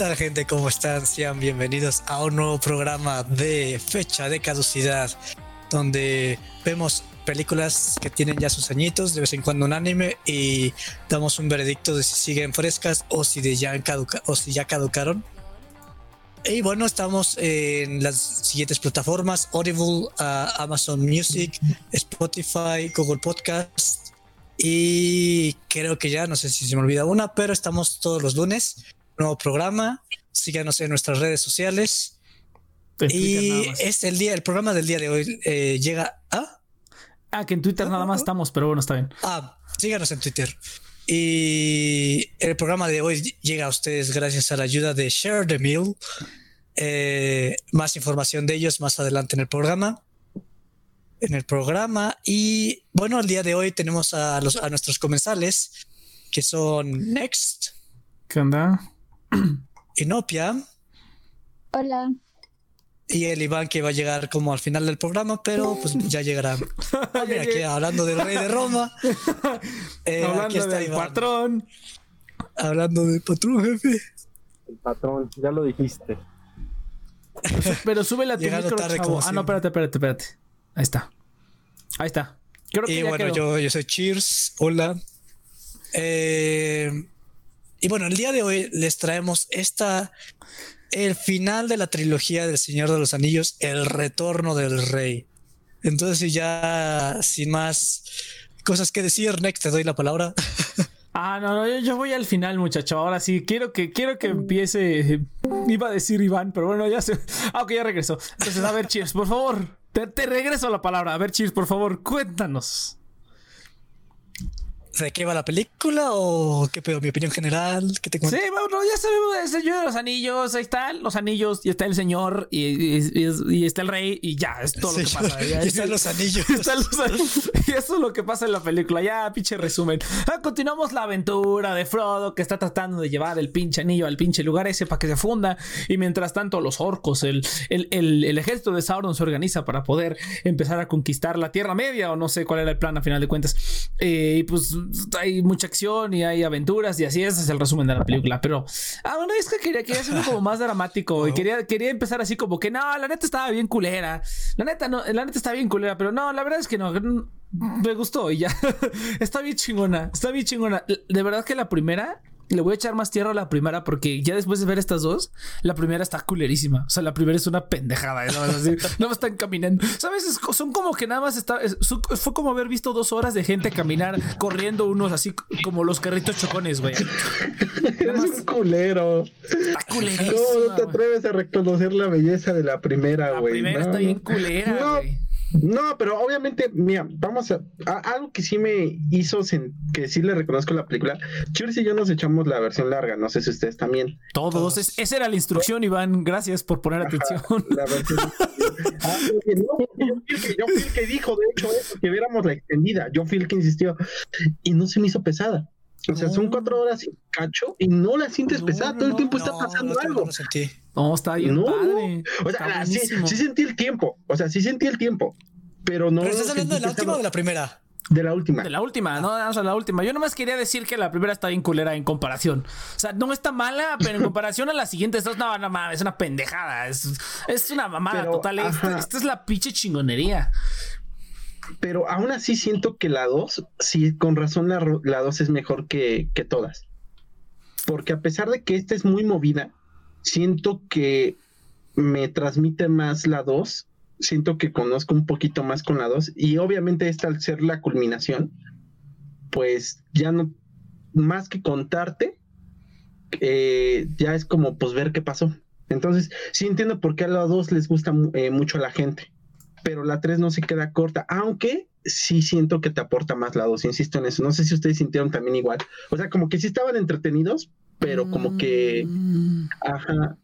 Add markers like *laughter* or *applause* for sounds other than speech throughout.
tal gente? ¿Cómo están? Sean bienvenidos a un nuevo programa de fecha de caducidad, donde vemos películas que tienen ya sus añitos, de vez en cuando un anime y damos un veredicto de si siguen frescas o si, de ya, caduca o si ya caducaron. Y bueno, estamos en las siguientes plataformas: Audible, uh, Amazon Music, Spotify, Google Podcast. Y creo que ya, no sé si se me olvida una, pero estamos todos los lunes nuevo programa. Síganos en nuestras redes sociales. Y es el día, el programa del día de hoy eh, llega a. Ah, que en Twitter nada más estamos, pero bueno, está bien. Ah, síganos en Twitter. Y el programa de hoy llega a ustedes gracias a la ayuda de Share the Meal. Eh, más información de ellos más adelante en el programa. En el programa. Y bueno, el día de hoy tenemos a, los, a nuestros comensales, que son Next. ¿Qué onda? *clears throat* Inopia. Hola. Y el Iván que va a llegar como al final del programa, pero pues ya llegará. *laughs* Ah, aquí hablando del rey de Roma. *laughs* Eh, hablando aquí está del patrón. Hablando del patrón, jefe. El patrón, ya lo dijiste. *laughs* Pero sube la micro, tarde Ah, no, espérate, espérate, espérate. Ahí está. Ahí está. y bueno, yo, yo soy Cheers. Hola. Eh, y bueno, el día de hoy les traemos esta, el final de la trilogía del Señor de los Anillos, el retorno del rey. Entonces, ya sin más cosas que decir, Next, te doy la palabra. *laughs* Ah, no, no, yo, voy al final, muchacho. Ahora sí, quiero que, quiero que empiece. Iba a decir Iván, pero bueno, ya se. *laughs* Ah, ok, ya regresó. Entonces, a ver, Cheers, por favor. Te, te regreso la palabra. A ver, Cheers, por favor, cuéntanos. ¿De qué va la película o qué pedo? Mi opinión general, ¿qué te cuento? Sí, bueno, ya sabemos el Señor de los Anillos, ahí están los anillos, y está el Señor, y, y, está el rey, y ya, es todo lo que pasa. *laughs* y *laughs* están los anillos. y eso es lo que pasa en la película, ya, pinche resumen. Ah, continuamos la aventura de Frodo, que está tratando de llevar el pinche anillo al pinche lugar ese para que se funda, y mientras tanto los orcos, el, el, el, ejército de Sauron se organiza para poder empezar a conquistar la Tierra Media, o no sé cuál era el plan a final de cuentas. Eh, y pues hay mucha acción y hay aventuras y así ese es el resumen de la película. Pero, ah, bueno, es que quería, quería hacerlo como más dramático y quería, quería empezar así como que no, la neta estaba bien culera. La neta, no, la neta está bien culera, pero no, la verdad es que no, me gustó y ya. *laughs* está bien chingona, está bien chingona. De verdad que la primera le voy a echar más tierra a la primera porque ya después de ver estas dos, la primera está culerísima. O sea, la primera es una pendejada. ¿no? Así, *laughs* no me están caminando. ¿Sabes? Son como que nada más está. fue como haber visto dos horas de gente caminar corriendo unos así como los carritos chocones, güey. Eres un culero. Está culerísima. No, no te atreves a reconocer la belleza de la primera, güey. La primera está bien culera, güey. No, pero obviamente, mira, vamos a, algo que sí me hizo que sí le reconozco la película. Churs y yo nos echamos la versión larga, no sé si ustedes también. Todos, esa era la instrucción, Iván. Gracias por poner atención. La versión... *laughs* ah, yo, fui el que, dijo, de hecho, eso, que viéramos la extendida. Yo fui el que insistió y no se me hizo pesada. O sea, son cuatro horas y cacho y no la sientes pesada. Todo el tiempo está pasando algo. No, está bien padre. O sea, sí, sí, sentí el tiempo. O sea, sí sentí el tiempo. Pero no. ¿Pero estás hablando de la última o de la primera? De la última. De la última, no, vamos a la última. Yo nomás quería decir que la primera está bien culera en comparación. O sea, no está mala, pero en *laughs* comparación a la siguiente, esto es una, no, es una pendejada. Es, es una mamada total. Esta, esta, es la pinche chingonería. Pero aún así siento que la 2, sí, con razón la 2 es mejor que, que todas. Porque a pesar de que esta es muy movida, siento que me transmite más la 2, siento que conozco un poquito más con la 2 y obviamente esta al ser la culminación, pues ya no, más que contarte, eh, ya es como pues ver qué pasó. Entonces, sí entiendo por qué a la 2 les gusta eh, mucho a la gente, pero la 3 no se queda corta, aunque sí siento que te aporta más la 2, insisto en eso. No sé si ustedes sintieron también igual. O sea, como que sí estaban entretenidos, pero como que... Mm. Ajá.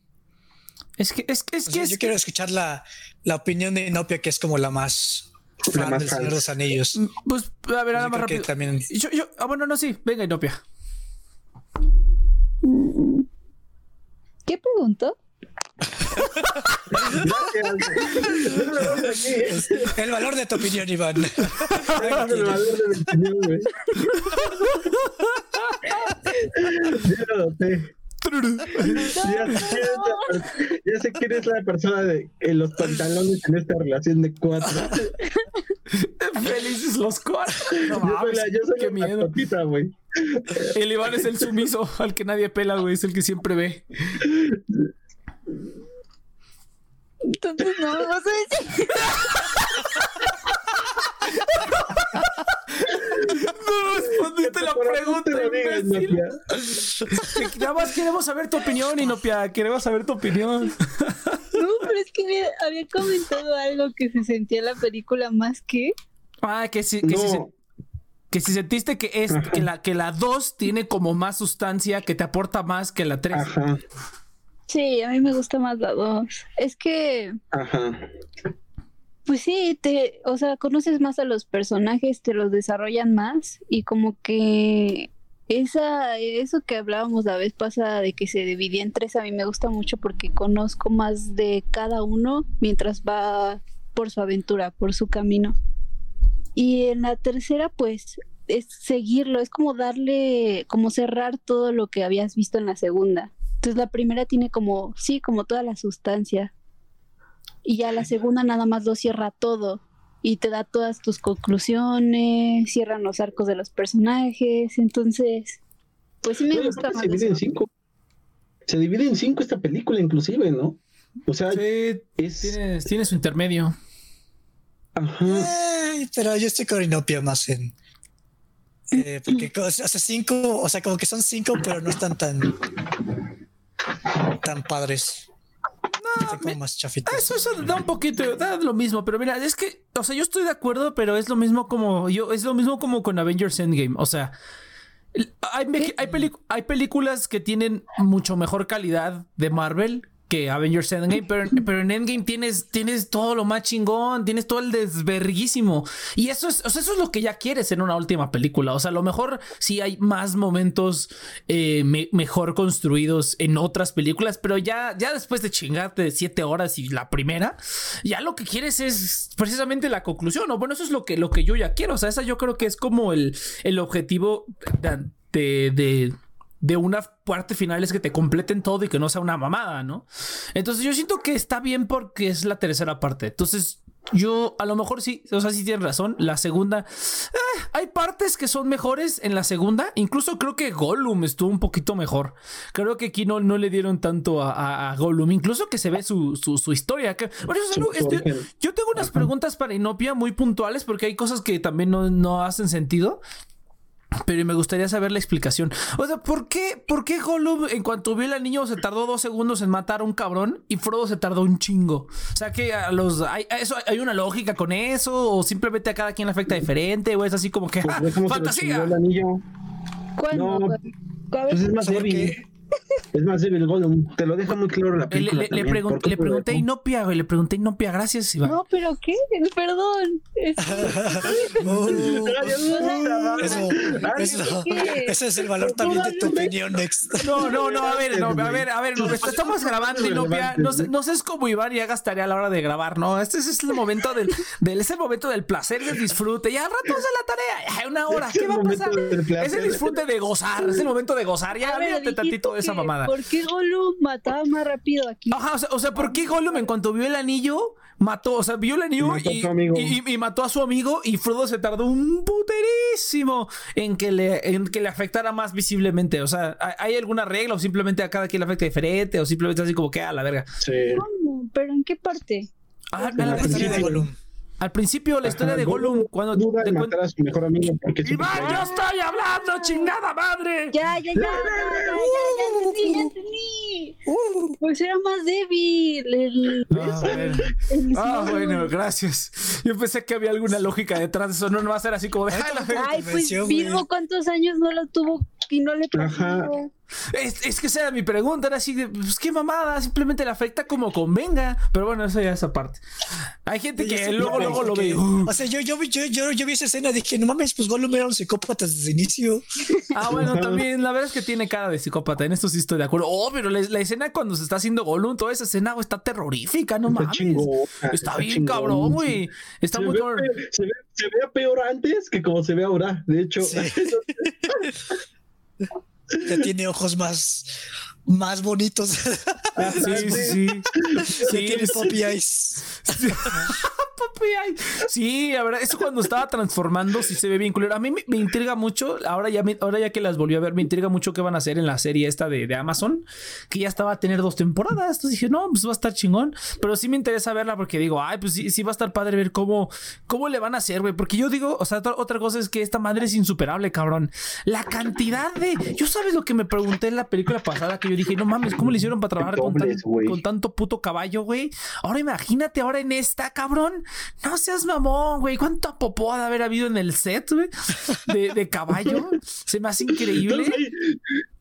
Es que, es que, es que, yo quiero escuchar la, la, opinión de Inopia, que es como la más fan del Señor de los Anillos. Mm, pues, a ver, nada más rápido. También... Yo, yo, ah, bueno, no, sí, venga, Inopia. ¿Qué *laughs* El valor de tu opinión, Iván. El valor de mi opinión, güey. Ya sé, quién es la per- ya sé quién es la persona de en los pantalones en esta relación de cuatro. Felices los cuatro. No Yo soy la, yo soy qué la miedo. güey. El Iván es el sumiso al que nadie pela, güey. Es el que siempre ve. Entonces no me vas a decir. No respondiste la pregunta, imbécil. Nada más queremos saber tu opinión, Inopia. Queremos saber tu opinión. No, pero es que me había comentado algo que se sentía en la película más que. Ah, que si, que No, que si sentiste que es que la que la 2 tiene como más sustancia, que te aporta más que la 3. ajá, Sí, a mí me gusta más la dos. Es que, ajá. pues sí, te, o sea, conoces más a los personajes, te los desarrollan más y como que esa, eso que hablábamos la vez pasada de que se dividía en tres, a mí me gusta mucho porque conozco más de cada uno mientras va por su aventura, por su camino. Y en la tercera, pues, es seguirlo, es como darle, como cerrar todo lo que habías visto en la segunda. Entonces la primera tiene como, sí, como toda la sustancia. Y ya la segunda nada más lo cierra todo. Y te da todas tus conclusiones, cierran los arcos de los personajes. Entonces, pues sí me gusta más. se divide en cinco. Se divide en cinco esta película, inclusive, ¿no? O sea, Sí, es. tiene, tiene su intermedio. Ajá. Ay, pero yo estoy con Inopia más en. eh, porque, o sea, cinco, o sea, como que son cinco, pero no están tan. Tan padres. Más chafitos. Eso, eso da un poquito, da lo mismo, pero mira, es que, o sea, yo estoy de acuerdo, pero es lo mismo como, yo, es lo mismo como con Avengers Endgame, o sea, hay, me- hay películas que tienen mucho mejor calidad de Marvel que Avengers Endgame, pero, pero en Endgame tienes, tienes todo lo más chingón, tienes todo el desverguísimo. Y eso es, o sea, eso es lo que ya quieres en una última película. O sea, a lo mejor sí hay más momentos eh, me- mejor construidos en otras películas, pero ya, ya después de chingarte siete horas y la primera, ya lo que quieres es precisamente la conclusión. O bueno, eso es lo que, lo que yo ya quiero. O sea, esa yo creo que es como el, el objetivo de, de, de- una parte final es que te completen todo y que no sea una mamada, ¿no? Entonces yo siento que está bien porque es la tercera parte. Entonces yo a lo mejor sí, o sea, sí tienes razón. La segunda, eh, hay partes que son mejores en la segunda. Incluso creo que Gollum estuvo un poquito mejor. Creo que aquí no, no le dieron tanto a, a- a Gollum. Incluso que se ve su, su, su historia. Que, bueno, eso es Su algo- origen. yo tengo unas preguntas para Inopia muy puntuales porque hay cosas que también no, no hacen sentido. Pero me gustaría saber la explicación. O sea, ¿por qué, ¿por qué Gollum en cuanto vio al niño se tardó dos segundos en matar a un cabrón y Frodo se tardó un chingo? O sea, que a los hay, a eso, hay una lógica con eso o simplemente a cada quien le afecta diferente o es así como que Pues ¡ah, fantasía. el anillo. ¿Cuándo? No, A ver, Pues es más débil. Es más. Te lo deja muy claro la Eh, Le, película. le- le también, pregun- le pregunté. Inopia, güey, le pregunté a Inopia, gracias, Iván. No, pero ¿qué? Perdón. Es- es ¿qué? ese es el valor también de tu opinión, Next. No, no, no, a ver, no, a ver, a ver, no, estamos grabando, Inopia. No, sé- no seas como Iván y hagas tarea a la hora de grabar, ¿no? Este es el momento del, del es el momento del placer y del disfrute. Ya al rato hace la tarea, ya una hora, Es ¿qué el va a pasar? Es el disfrute de gozar, es el momento de gozar. Ya dijiste tantito de esa mamada. ¿Por qué Gollum mataba más rápido aquí? Ajá, o sea, o sea, ¿por qué Gollum en cuanto vio el anillo mató, o sea, vio el anillo Mató y, su amigo. y- y mató a su amigo y Frodo se tardó un puterísimo en que le, en que le afectara más visiblemente? O sea, ¿hay- ¿hay alguna regla o simplemente a cada quien le afecta diferente o simplemente así como que a la verga? Sí. ¿Cómo? ¿Pero en qué parte? Ah, En la La historia de Gollum. Al principio la historia Ajá, de Gollum cuando duda te matar a su mejor amigo porque es su Iván, yo estoy hablando, chingada madre. Ya, ya, ya, ya, ya, ya, ya entendí, ya entendí. Pues era más débil. Ah, bueno. Ah, gracias. Yo pensé que había alguna lógica detrás de eso. No, no va a ser así como de. "Ay, la me fe-". Ay, pues güey. ¿cuántos años no lo tuvo y no le? Ajá. Es, es que esa era mi pregunta. Era así de, pues qué mamada. Simplemente le afecta como convenga. Pero bueno, eso ya es aparte. Hay gente que sé, luego, luego lo ve. "Uh". O sea, yo, yo, vi- yo, yo, yo vi esa escena dije, no mames, pues Gollum era un psicópata desde el inicio. Ah, bueno, también la verdad es que tiene cara de psicópata. En esto sí estoy de acuerdo. Oh, pero la, la escena cuando se está haciendo Gollum, toda esa escena güey, está terrorífica. No Está mames. chingona, Está, está bien chingón, cabrón, sí. güey. Está se, muy ve, se, ve, se ve peor antes que como se ve ahora. De hecho, *laughs* *laughs* Que tiene ojos más, más bonitos. *laughs* Ah, sí, sí, sí. Sí, tiene *laughs* poppy eyes. Poppy eyes. Sí, la verdad, eso cuando estaba transformando sí se ve bien culero. A mí me, me intriga mucho, ahora ya, me- ahora ya que las volví a ver, me intriga mucho qué van a hacer en la serie esta de, de Amazon, que ya estaba a tener dos temporadas. Entonces dije, no, pues va a estar chingón. Pero sí me interesa verla porque digo, ay, pues sí, sí va a estar padre ver cómo, cómo le van a hacer, güey. Porque yo digo, o sea, otra- otra cosa es que esta madre es insuperable, cabrón. La cantidad de. Yo sabes lo que me pregunté en la película pasada que yo dije, no mames, ¿cómo le hicieron para trabajar con, tan- tanto puto caballo, güey? Ahora imagínate ahora en esta, cabrón. No seas mamón, güey. ¿Cuánta popó ha de haber habido en el set, güey? De, de caballo. *laughs* Se me hace increíble.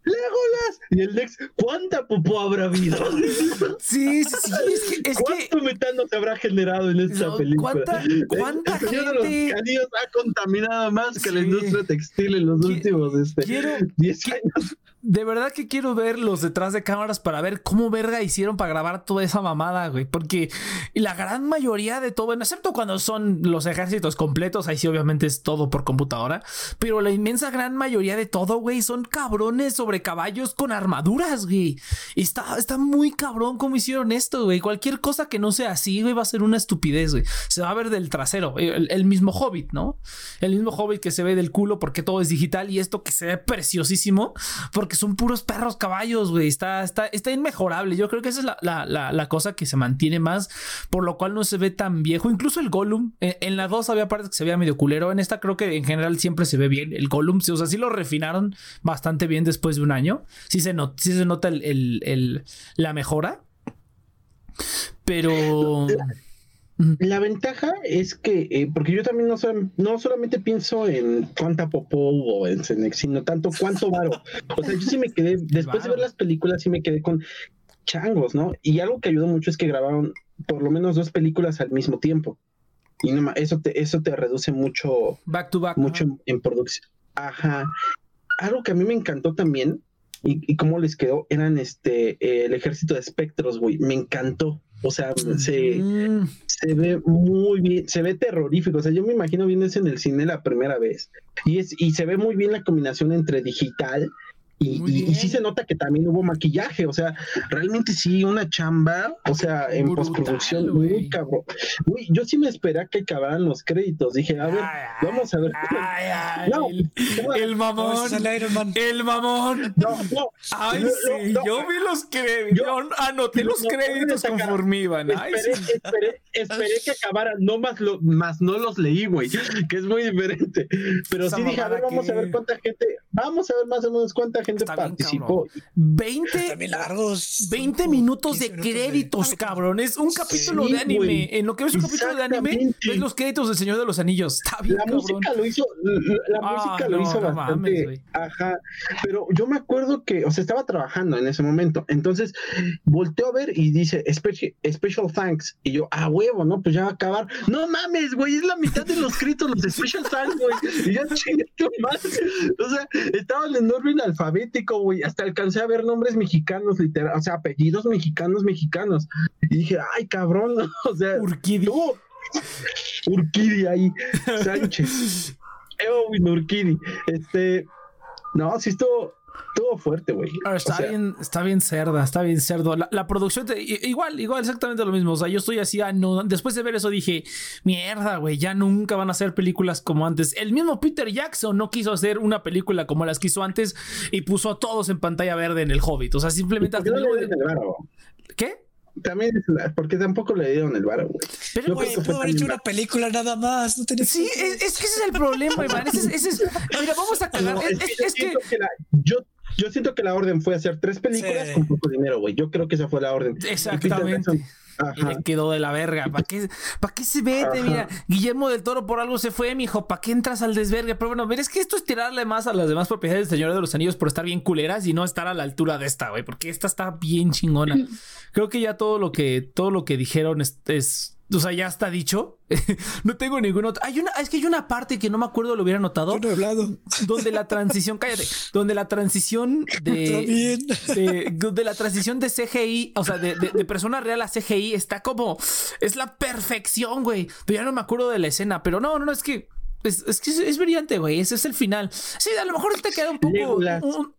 ¡Legolas! Y el Dex, ¿cuánta popó habrá habido? *laughs* Sí, sí, sí. Es que, es que ¿Cuánto metano se habrá generado en esta No, película? ¿cuánta- *laughs* cuánta el de gente- los Anillos ha contaminado más que la industria textil en los últimos este, quiero- 10 qui- años. De verdad que quiero ver los detrás de cámaras para ver cómo verga hicieron para grabar toda esa mamada, güey. Porque la gran mayoría de todo, excepto cuando son los ejércitos completos, ahí sí obviamente es todo por computadora. Pero la inmensa gran mayoría de todo, güey, son cabrones sobre caballos con armaduras, güey. Y está, está muy cabrón cómo hicieron esto, güey. Cualquier cosa que no sea así, güey, va a ser una estupidez, güey. Se va a ver del trasero. El, el mismo Hobbit, ¿no? El mismo Hobbit que se ve del culo porque todo es digital y esto que se ve preciosísimo porque son puros perros caballos, güey. Está, está, está inmejorable. Yo creo que esa es la, la- la- cosa que se mantiene más, por lo cual no se ve tan viejo. Incluso el Gollum, en, en la 2 había partes que se veía medio culero. En esta creo que en general siempre se ve bien. El Gollum, o sea, sí lo refinaron bastante bien después de un año. Sí se, not- sí se nota el- el- la mejora. Pero... La ventaja es que, eh, porque yo también no, no solamente pienso en cuánta popó hubo en Cenex, sino tanto cuánto varo. O sea, yo sí me quedé, *laughs* después de ver las películas, sí me quedé con changos, ¿no? Y algo que ayudó mucho es que grabaron por lo menos dos películas al mismo tiempo. Y no eso te, eso te reduce mucho, Back to back. mucho en producción. Ajá. Algo que a mí me encantó también, y, y cómo les quedó, eran este eh, el ejército de espectros, güey. Me encantó. O sea, se, Mm, se ve muy bien, se ve terrorífico. O sea, yo me imagino viendo eso en el cine la primera vez. Y es, y se ve muy bien la combinación entre digital y, sí se nota que también hubo maquillaje. O sea, realmente sí, una chamba. O sea, en Brutal, postproducción, güey. muy cabrón. Uy, yo sí me esperé a que acabaran los créditos. Dije, a ver, Ay, vamos a ver. ay, ay, No, el, el mamón. El Iron Man. El mamón. No, no. Ay, No, sí, yo vi los créditos. Yo anoté los créditos conforme iban. Ay, Esperé, sí. esperé, esperé que acabaran, no más, lo, más no los leí, güey, que es muy diferente. Pero Esa sí dije, a ver, vamos a ver cuánta gente, vamos a ver más o menos cuánta gente Está bien, participó. 20, También largos. 20 Como minutos de 15 minutos créditos, de- cabrón. Es un capítulo Sí, de anime. güey. En lo que ves un capítulo de anime, ves los créditos del Señor de los Anillos. Está bien, La cabrón. música lo hizo, la, la Ah, música lo no, hizo no bastante, mames, güey. ajá, pero yo me acuerdo que, o sea, estaba trabajando en ese momento, entonces volteo a ver y dice special, special thanks, y yo, ah, huevo, ¿no? Pues ya va a acabar, no mames, güey, es la mitad de los créditos, los *laughs* special thanks, güey, y ya chingué tu madre. o sea, estaba en orden alfabético, güey, hasta alcancé a ver nombres mexicanos, literal, o sea, apellidos mexicanos, mexicanos, y dije, ay, cabrón, *laughs* o sea, Urquidi. tú, Urquidi ahí, Sánchez. *laughs* Eowyn Urquidi. Este, no, sí estuvo, estuvo fuerte, güey. O Está sea, bien, está bien cerda, está bien cerdo. La, la producción, te- igual, igual, exactamente lo mismo. O sea, yo estoy así, ah, no, después de ver eso dije, mierda, güey, ya nunca van a hacer películas como antes. El mismo Peter Jackson no quiso hacer una película como las que hizo antes y puso a todos en pantalla verde en el Hobbit. O sea, simplemente. ¿Qué? También es la- porque tampoco le dieron el varo, güey. Pero, güey, Pudo haber hecho una película nada más. No tenía Sí, es, es que ese es el problema, Iván. Ese es, ese es- mira, vamos a cagar. No, Es, es que es- yo es que siento que la- yo, yo siento que la orden fue hacer tres películas Sí. con poco dinero, güey. Yo creo que esa fue la orden. Exactamente. Le quedó de la verga. ¿Para qué, ¿Para qué se vete? Ajá. Mira, Guillermo del Toro por algo se fue, mijo. ¿Para qué entras al desvergue? Pero bueno, ver, es que esto es tirarle más a las demás propiedades del Señor de los Anillos por estar bien culeras y no estar a la altura de esta, güey. Porque esta está bien chingona. *laughs* Creo que ya todo lo que, todo lo que dijeron es, es- o sea, ya está dicho. *laughs* no tengo ningún otro. Hay una, es que hay una parte que no me acuerdo, lo hubiera notado. Yo no he hablado. Donde la transición, cállate, donde la transición de, *laughs* También. de, de la transición de CGI, o sea, de, de- de persona real a CGI, está como. Es la perfección, güey. Pero ya no me acuerdo de la escena. Pero no, no, no, es que. Es, es que es, es brillante, güey. Ese es el final. Sí, a lo mejor te queda un poco. Un-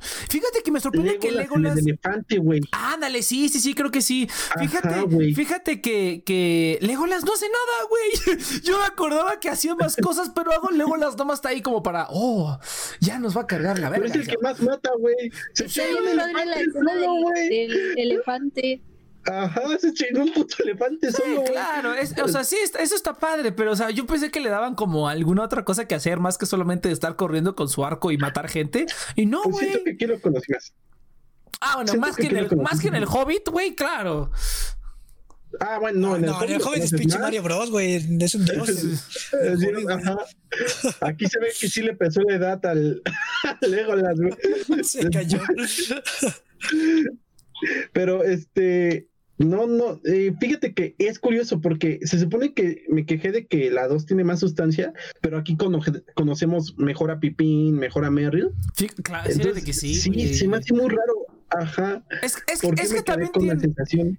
Fíjate que me sorprende que Legolas, Legolas. el elefante, güey. Ándale, sí, sí, sí, creo que sí. Fíjate, Ajá, fíjate que, que Legolas no hace nada, güey. *laughs* Yo me acordaba que hacía más *laughs* cosas, pero hago Legolas nomás está ahí como para, oh, ya nos va a cargar la Pero verga. es el que más mata, güey. Se elefante güey. del elefante. Ajá, se chingó un puto elefante Sí, solo, güey. claro, es- o sea, sí, está- eso está padre, pero o sea, yo pensé que le daban como alguna otra cosa que hacer más que solamente estar corriendo con su arco y matar gente. Y no, Pues güey. siento que quiero conocer más. Ah, bueno, siento más que que, en el, más que en el. Hobbit, güey, claro. Ah, bueno, no, en el No, en el Hobbit Hobbit es pinche. Mario Bros, güey. Es un dios. Ajá. Aquí se ve que sí le pesó la edad al, *laughs* al Legolas, güey. Se cayó. Pero este, no, no, eh, fíjate que es curioso porque se supone que me quejé de que la 2 tiene más sustancia, pero aquí cono- conocemos mejor a Pipín, mejor a Merrill. Sí, claro, sí, de que sí. sí, se me hace muy raro. Ajá. Es, es, ¿Por qué es que también tiene.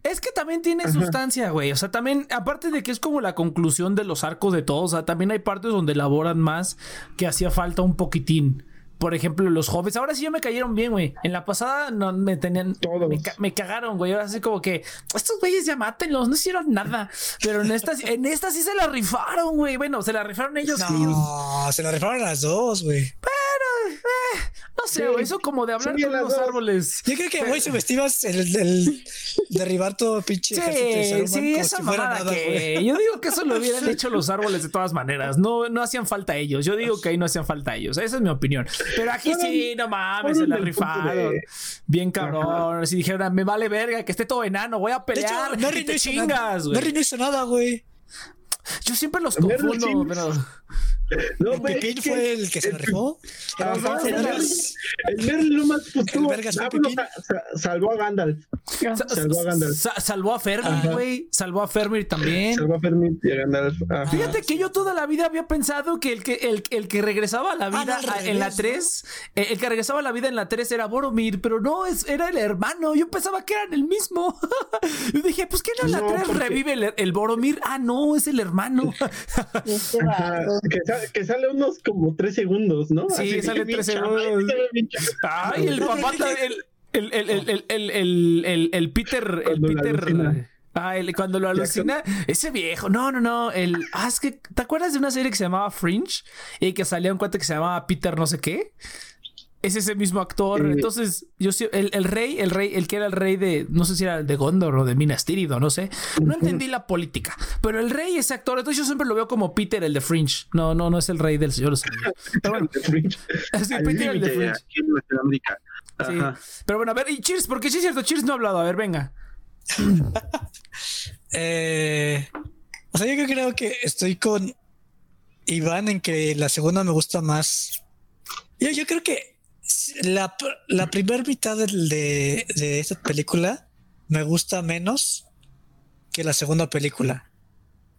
Es que también tiene Ajá. sustancia, güey. O sea, también, aparte de que es como la conclusión de los arcos de todos, o sea, también hay partes donde elaboran más que hacía falta un poquitín. Por ejemplo, los hobbits. Ahora sí ya me cayeron bien, güey. En la pasada no me tenían. Todos. Me, ca- me cagaron, güey. Ahora sí como que. Estos güeyes ya mátenlos, no hicieron nada. Pero en esta, en esta sí se la rifaron, güey. Bueno, se la rifaron ellos. sí. No, se la rifaron las dos, güey. No sé, Sí. güey. Eso como de hablar Sí, con los dos. árboles. Yo creo que, güey, subestimas el, el derribar todo pinche ejército de Sí, Saruman sí, esa si mamada nada, que yo digo que eso lo *laughs* hubieran hecho los árboles de todas maneras. No, no hacían falta ellos. Yo digo que ahí no hacían falta ellos. Esa es mi opinión. Pero aquí sí, no mames, se la rifaron. de- Bien cabrón. Si dijeron, me vale verga que esté todo enano, voy a hecho, pelear. No te hizo chingas, nada. güey. Merry no hizo nada, güey. Yo siempre los confundo, pero. No, El Pipín es que fue el que se la rifó. Ajá, El el Merry- Merry- el Merry nomás pues, El tuvo- ah, salvó a Gandalf. Sa- Salvó a Gandalf. sa- salvó a Fermi, Ajá. güey. Salvó a Fermi también. Salvó a Fermín y a Gandalf. Ajá. Fíjate que yo toda la vida había pensado que el que, el, el que regresaba a la vida Ah, no, al a- en la revés, 3, eh, el que regresaba a la vida en la 3 era Boromir, pero no, es, era el hermano. Yo pensaba que eran el mismo. *laughs* Yo dije, pues que no en la No, 3 porque- revive el, el Boromir. Ah, no, es el hermano. *laughs* Ajá. Que, sa- que sale unos como tres segundos, ¿no? Sí, Así, sale tres segundos. Ay, el papá, ta- el, el, el, el, el, el, el, el- el Peter, el Cuando Peter. Ah, el- cuando lo alucina, ese viejo, no, no, no, el, ah, es que, ¿te acuerdas de una serie que se llamaba Fringe? Y que salía un cuate que se llamaba Peter no sé qué. Es ese mismo actor. Eh. Entonces, yo sí, el, el rey, el rey, el que era el rey de, no sé si era de Gondor o de Minas Tirith o no sé. No entendí la política. Pero el rey, ese actor, entonces yo siempre lo veo como Peter, el de Fringe. No, no, no es el rey del Señor los. Pero bueno, *laughs* *laughs* sí, Peter, el de Fringe. aquí en Latinoamérica. Sí. Pero bueno, a ver, y Cheers, porque sí es cierto, Cheers no ha hablado. A ver, venga. *laughs* Eh, o sea, yo creo que estoy con Iván en que la segunda me gusta más. Yo, yo creo que la, la primera mitad del- de, de esta película me gusta menos que la segunda película.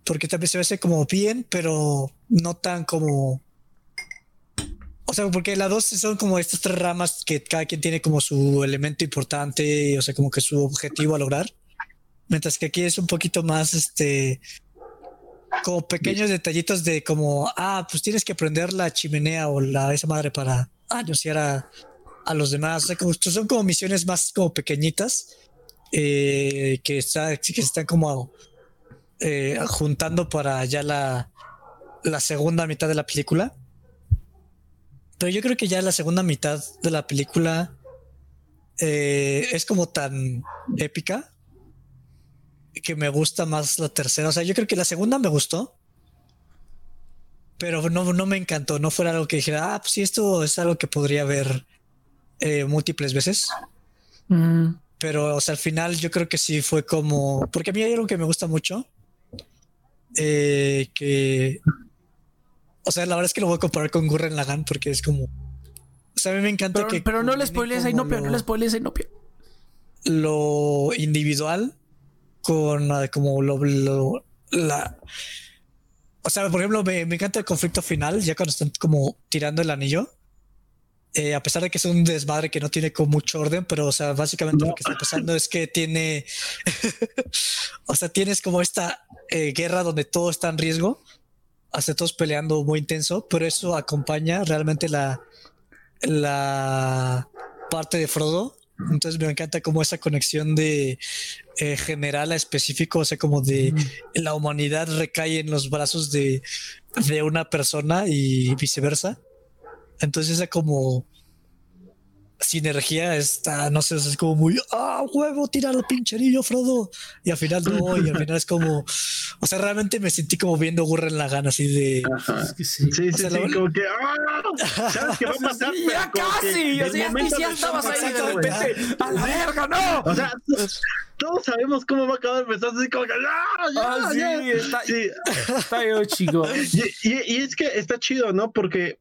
Porque también se hace como bien, pero no tan como. O sea, porque las dos son como estas tres ramas que cada quien tiene como su elemento importante, o sea, como que su objetivo a lograr. Mientras que aquí es un poquito más, este, como pequeños detallitos de como, ah, pues tienes que prender la chimenea o la esa madre para anunciar a, a los demás. Son como misiones más como pequeñitas eh, que, está, están como eh, juntando para ya la, la segunda mitad de la película. Pero yo creo que ya la segunda mitad de la película eh, es como tan épica que me gusta más la tercera. O sea, yo creo que la segunda me gustó, pero no, no me encantó. No fuera algo que dijera, ah, pues sí, esto es algo que podría ver eh, múltiples veces. Mm, Pero, o sea, al final yo creo que sí fue como, porque a mí hay algo que me gusta mucho, eh, que, o sea, la verdad es que lo voy a comparar con Gurren Lagann porque es como, o sea, a mí me encanta Pero, que pero no le spoilees a Inopia, no le spoilees a Inopia. lo individual con como lo, lo- la o sea por ejemplo me, me encanta el conflicto final ya cuando están como tirando el anillo Eh, a pesar de que es un desmadre que no tiene como mucho orden pero o sea básicamente lo que está pasando es que tiene *laughs* o sea tienes como esta eh, guerra donde todo está en riesgo hasta todos peleando muy intenso pero eso acompaña realmente la la parte de Frodo. Entonces me encanta como esa conexión de eh, general a específico, o sea, como de la humanidad recae en los brazos de, de una persona y viceversa. Entonces esa como sinergia está, no sé, es como muy, ah, huevo, tira el pincherillo, Frodo. Y al final no, y al final es como, o sea, realmente me sentí como viendo Gurra en la gana, así de. sí, sí, sí, como que, ¡ah! ¿Sabes qué va a *laughs* pasar? ya casi, o sea, ya, estabas ahí de repente, a la verga, no. O sea, todos sabemos cómo va a acabar empezando así como que ¡Ah, ya, ah, sí, Está, sí. está yo, chico. *laughs* Y, y, es que está chido, ¿no? Porque,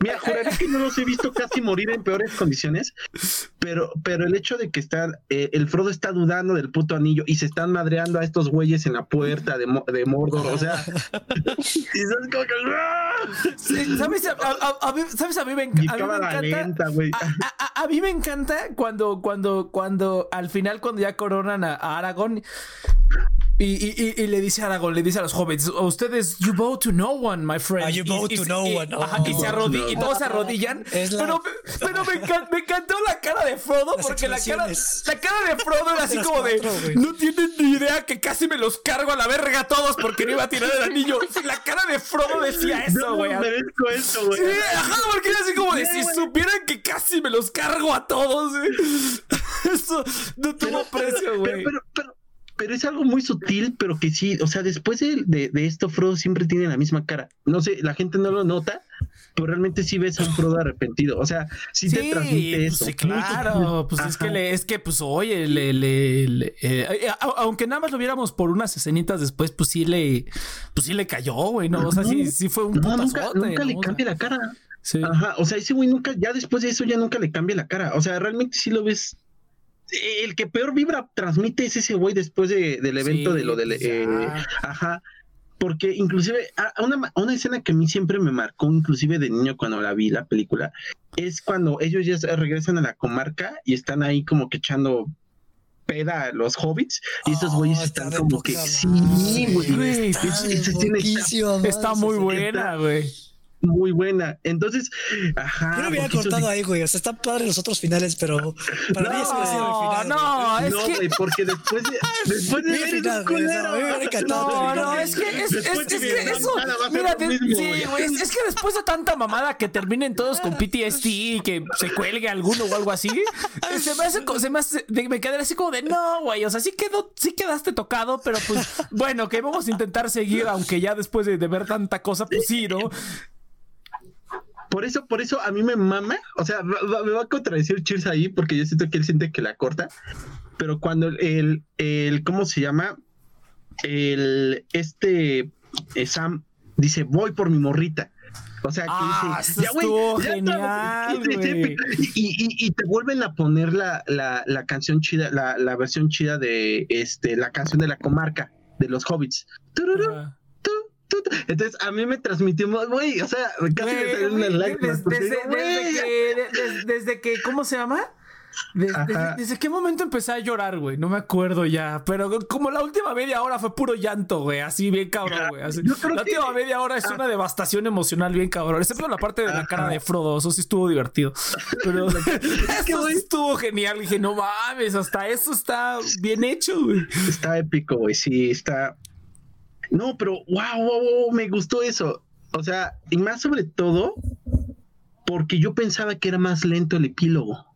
mira, juraría que no los he visto casi morir en peores condiciones, pero, pero el hecho de que están, eh, el Frodo está dudando del puto anillo y se están madreando a estos güeyes en la puerta de, de Mordor, o sea, *laughs* y sabes como que ¡Ah! sí, ¿sabes? A, a, a, mí, ¿sabes? A mí me, a mí me encanta. Lenta, a, mí me encanta cuando, cuando, cuando al final, cuando ya corona a, Aragón. Y, y, y, le dice a Aragorn, le dice a los jóvenes, ustedes, you bow to no one, my friend. you bow to no one. y, se arrodillan, y todos se arrodillan. pero, pero me, me, encantó la cara de Frodo, porque la cara, la cara de Frodo era así como de, no tienen ni idea que casi me los cargo a la verga a todos porque no iba a tirar el anillo. La cara de Frodo decía eso, güey. No merezco eso, güey. Sí, ajá, porque era así como de, si supieran que casi me los cargo a todos, güey. *laughs* Eso no tuvo precio, güey. pero, pero pero es algo muy sutil, pero que sí, o sea, después de, de, esto, Frodo siempre tiene la misma cara. No sé, la gente no lo nota, pero realmente sí ves a un Frodo arrepentido. O sea, sí, te transmite pues eso. Sí, claro, *laughs* pues es que, le, es que, pues, oye, le, le, eh, aunque nada más lo viéramos por unas escenitas después, pues sí le, pues sí le cayó, güey, ¿no? O sea, sí, sí fue un no, nunca, nunca le cambia la cara. Sí. Ajá, o sea, ese güey nunca, ya después de eso ya nunca le cambia la cara. O sea, realmente sí lo ves el que peor vibra transmite es ese güey después de, del evento de lo del... Eh, ajá. Porque inclusive una, una escena que a mí siempre me marcó, inclusive de niño cuando la vi la película, es cuando ellos ya regresan a la comarca y están ahí como que echando peda a los hobbits y estos oh, güeyes están como que sí, güey. Está muy buena, güey muy buena. Entonces, ajá. Yo lo hubiera cortado ahí, güey. O sea, están padres los otros finales, pero para no, mí eso ha sido el final. No, es no, que... porque después de. *laughs* Después de. final, güey. No, no, es que, es, es, es que eso. Mira, sí, güey. Es, que después de tanta mamada que terminen todos con PTSD y que se cuelgue alguno o algo así, se me hace. Se me, hace, me quedaré así como de no, güey. O sea, sí, quedó, sí quedaste tocado, pero pues bueno, que vamos a intentar seguir, aunque ya después de, de ver tanta cosa, pues sí, ¿no? Por eso, por eso a mí me mama, o sea, me va a contradecir Cheers ahí porque yo siento que él siente que la corta, pero cuando el, el ¿cómo se llama? El, este, eh, Sam dice, voy por mi morrita. O sea, que ah, dice, ya, güey, genial, y, y, te vuelven a poner la, la, la canción chida, la, la, versión chida de este, la canción de la comarca de los hobbits. Entonces a mí me transmitió, güey, o sea, casi me salió una lágrima. Desde, que, ¿cómo se llama? Desde, qué momento empecé a llorar, güey? No me acuerdo ya. Pero como la última media hora fue puro llanto, güey. Así bien cabrón, güey. La última media hora es ah. una devastación emocional bien cabrón. Excepto la parte de la cara de Frodo. Eso sí estuvo divertido. Pero *laughs* *laughs* eso sí estuvo genial. Dije, no mames, hasta eso está bien hecho, güey. Está épico, güey. Sí, está. No, pero wow, wow, wow, me gustó eso. O sea, y más sobre todo porque yo pensaba que era más lento el epílogo.